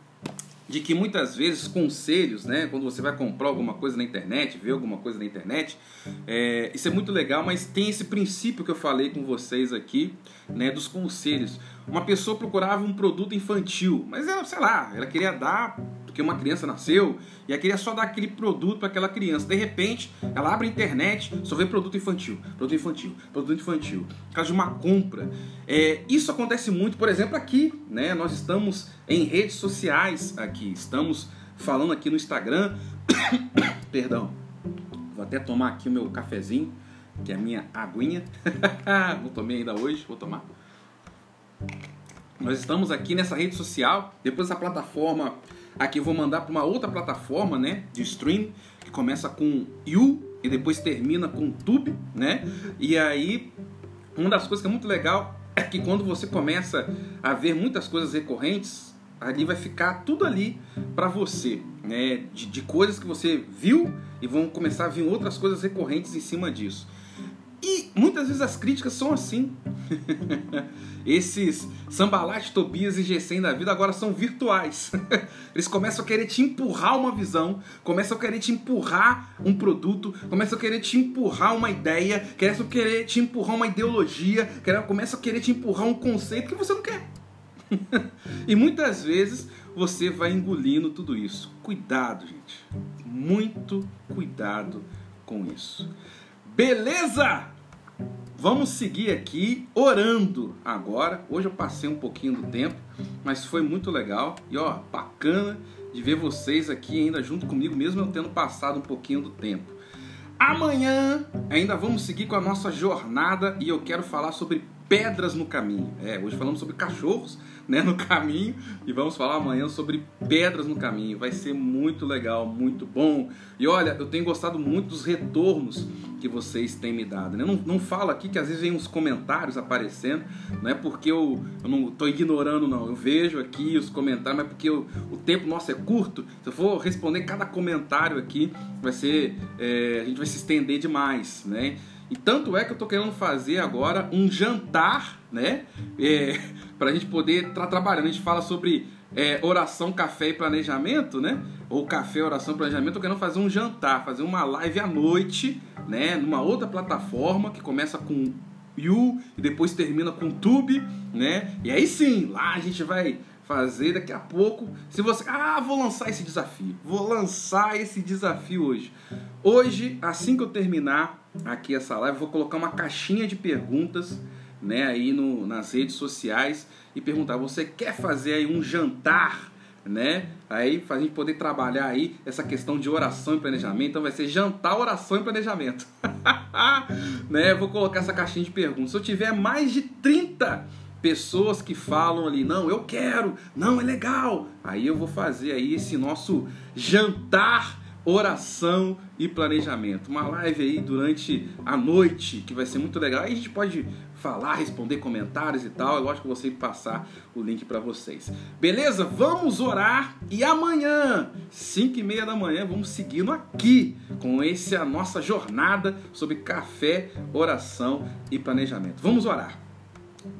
de que muitas vezes conselhos, né, quando você vai comprar alguma coisa na internet, ver alguma coisa na internet, é, isso é muito legal, mas tem esse princípio que eu falei com vocês aqui, né, dos conselhos. Uma pessoa procurava um produto infantil, mas ela, sei lá, ela queria dar porque uma criança nasceu e ela queria só dar aquele produto para aquela criança. De repente, ela abre a internet, só vê produto infantil, produto infantil, produto infantil, por causa de uma compra. É, isso acontece muito, por exemplo, aqui, né? Nós estamos em redes sociais aqui, estamos falando aqui no Instagram. Perdão, vou até tomar aqui o meu cafezinho, que é a minha aguinha. Não tomei ainda hoje, vou tomar. Nós estamos aqui nessa rede social, depois essa plataforma Aqui eu vou mandar para uma outra plataforma, né, de stream, que começa com You e depois termina com Tube, né? E aí, uma das coisas que é muito legal é que quando você começa a ver muitas coisas recorrentes, ali vai ficar tudo ali para você, né? De, de coisas que você viu e vão começar a vir outras coisas recorrentes em cima disso. E muitas vezes as críticas são assim. Esses Sambalat, Tobias e Gessem da vida agora são virtuais. Eles começam a querer te empurrar uma visão, começam a querer te empurrar um produto, começam a querer te empurrar uma ideia, começam a querer te empurrar uma ideologia, começam a querer te empurrar um conceito que você não quer. e muitas vezes você vai engolindo tudo isso. Cuidado, gente. Muito cuidado com isso. Beleza? vamos seguir aqui orando agora. Hoje eu passei um pouquinho do tempo, mas foi muito legal e ó, bacana de ver vocês aqui ainda junto comigo, mesmo eu tendo passado um pouquinho do tempo. Amanhã ainda vamos seguir com a nossa jornada e eu quero falar sobre pedras no caminho. É, hoje falamos sobre cachorros, né, no caminho e vamos falar amanhã sobre pedras no caminho. Vai ser muito legal, muito bom. E olha, eu tenho gostado muito dos retornos que vocês têm me dado. Né? Não, não falo aqui que às vezes vem uns comentários aparecendo, não é porque eu, eu não estou ignorando, não. Eu vejo aqui os comentários, mas porque eu, o tempo nosso é curto. Se eu for responder cada comentário aqui, vai ser. É, a gente vai se estender demais, né? E tanto é que eu estou querendo fazer agora um jantar, né? É, para a gente poder estar tá trabalhando. A gente fala sobre é, oração, café e planejamento, né? Ou café, oração, planejamento. Estou querendo fazer um jantar, fazer uma live à noite, né? Numa outra plataforma que começa com You e depois termina com Tube, né? E aí sim, lá a gente vai fazer daqui a pouco. Se você, ah, vou lançar esse desafio. Vou lançar esse desafio hoje. Hoje, assim que eu terminar aqui essa live, vou colocar uma caixinha de perguntas, né, aí no, nas redes sociais e perguntar: você quer fazer aí um jantar, né? Aí para a gente poder trabalhar aí essa questão de oração e planejamento. Então vai ser jantar, oração e planejamento, né? Vou colocar essa caixinha de perguntas. Se eu tiver mais de 30 pessoas que falam ali, não, eu quero, não, é legal. Aí eu vou fazer aí esse nosso jantar oração e planejamento. Uma live aí durante a noite que vai ser muito legal. Aí a gente pode falar, responder comentários e tal. É lógico que vou sempre passar o link para vocês. Beleza? Vamos orar e amanhã, 5 e meia da manhã, vamos seguindo aqui com esse a nossa jornada sobre café, oração e planejamento. Vamos orar.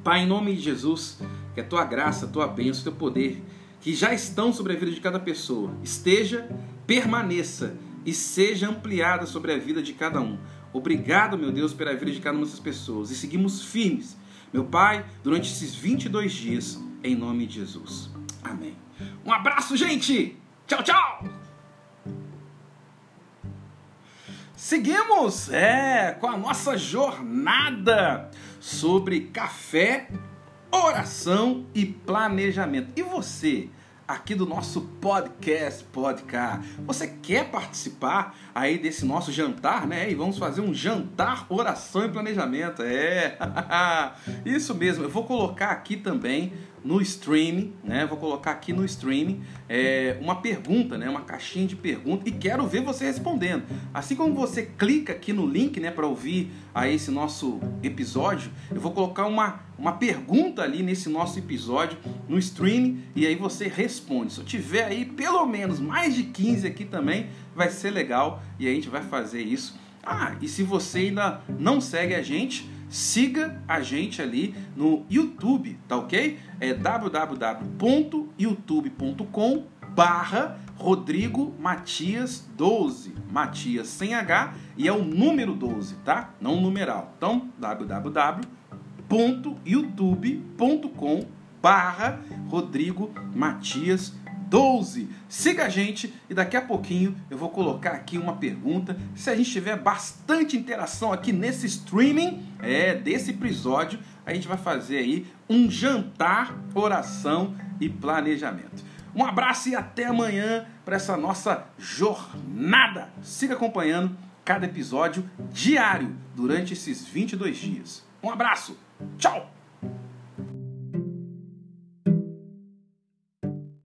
Pai, em nome de Jesus, que a tua graça, a tua bênção, o teu poder que já estão sobre a vida de cada pessoa esteja permaneça e seja ampliada sobre a vida de cada um. Obrigado, meu Deus, pela vida de cada uma dessas pessoas. E seguimos firmes, meu Pai, durante esses 22 dias, em nome de Jesus. Amém. Um abraço, gente! Tchau, tchau! Seguimos, é, com a nossa jornada sobre café, oração e planejamento. E você? Aqui do nosso podcast Podcast. Você quer participar aí desse nosso jantar, né? E vamos fazer um jantar, oração e planejamento. É, isso mesmo. Eu vou colocar aqui também no streaming, né? Vou colocar aqui no streaming é, uma pergunta, né? Uma caixinha de perguntas e quero ver você respondendo. Assim como você clica aqui no link, né? Para ouvir a esse nosso episódio, eu vou colocar uma, uma pergunta ali nesse nosso episódio no streaming e aí você responde. Se eu tiver aí pelo menos mais de 15 aqui também, vai ser legal e a gente vai fazer isso. Ah, e se você ainda não segue a gente, siga a gente ali no YouTube, tá ok? É www.youtube.com barra Rodrigo Matias 12, Matias sem H e é o número 12, tá? Não numeral. Então, www.youtube.com barra Rodrigo Matias 12 12. Siga a gente e daqui a pouquinho eu vou colocar aqui uma pergunta. Se a gente tiver bastante interação aqui nesse streaming, é desse episódio, a gente vai fazer aí um jantar, oração e planejamento. Um abraço e até amanhã para essa nossa jornada. Siga acompanhando cada episódio diário durante esses 22 dias. Um abraço. Tchau.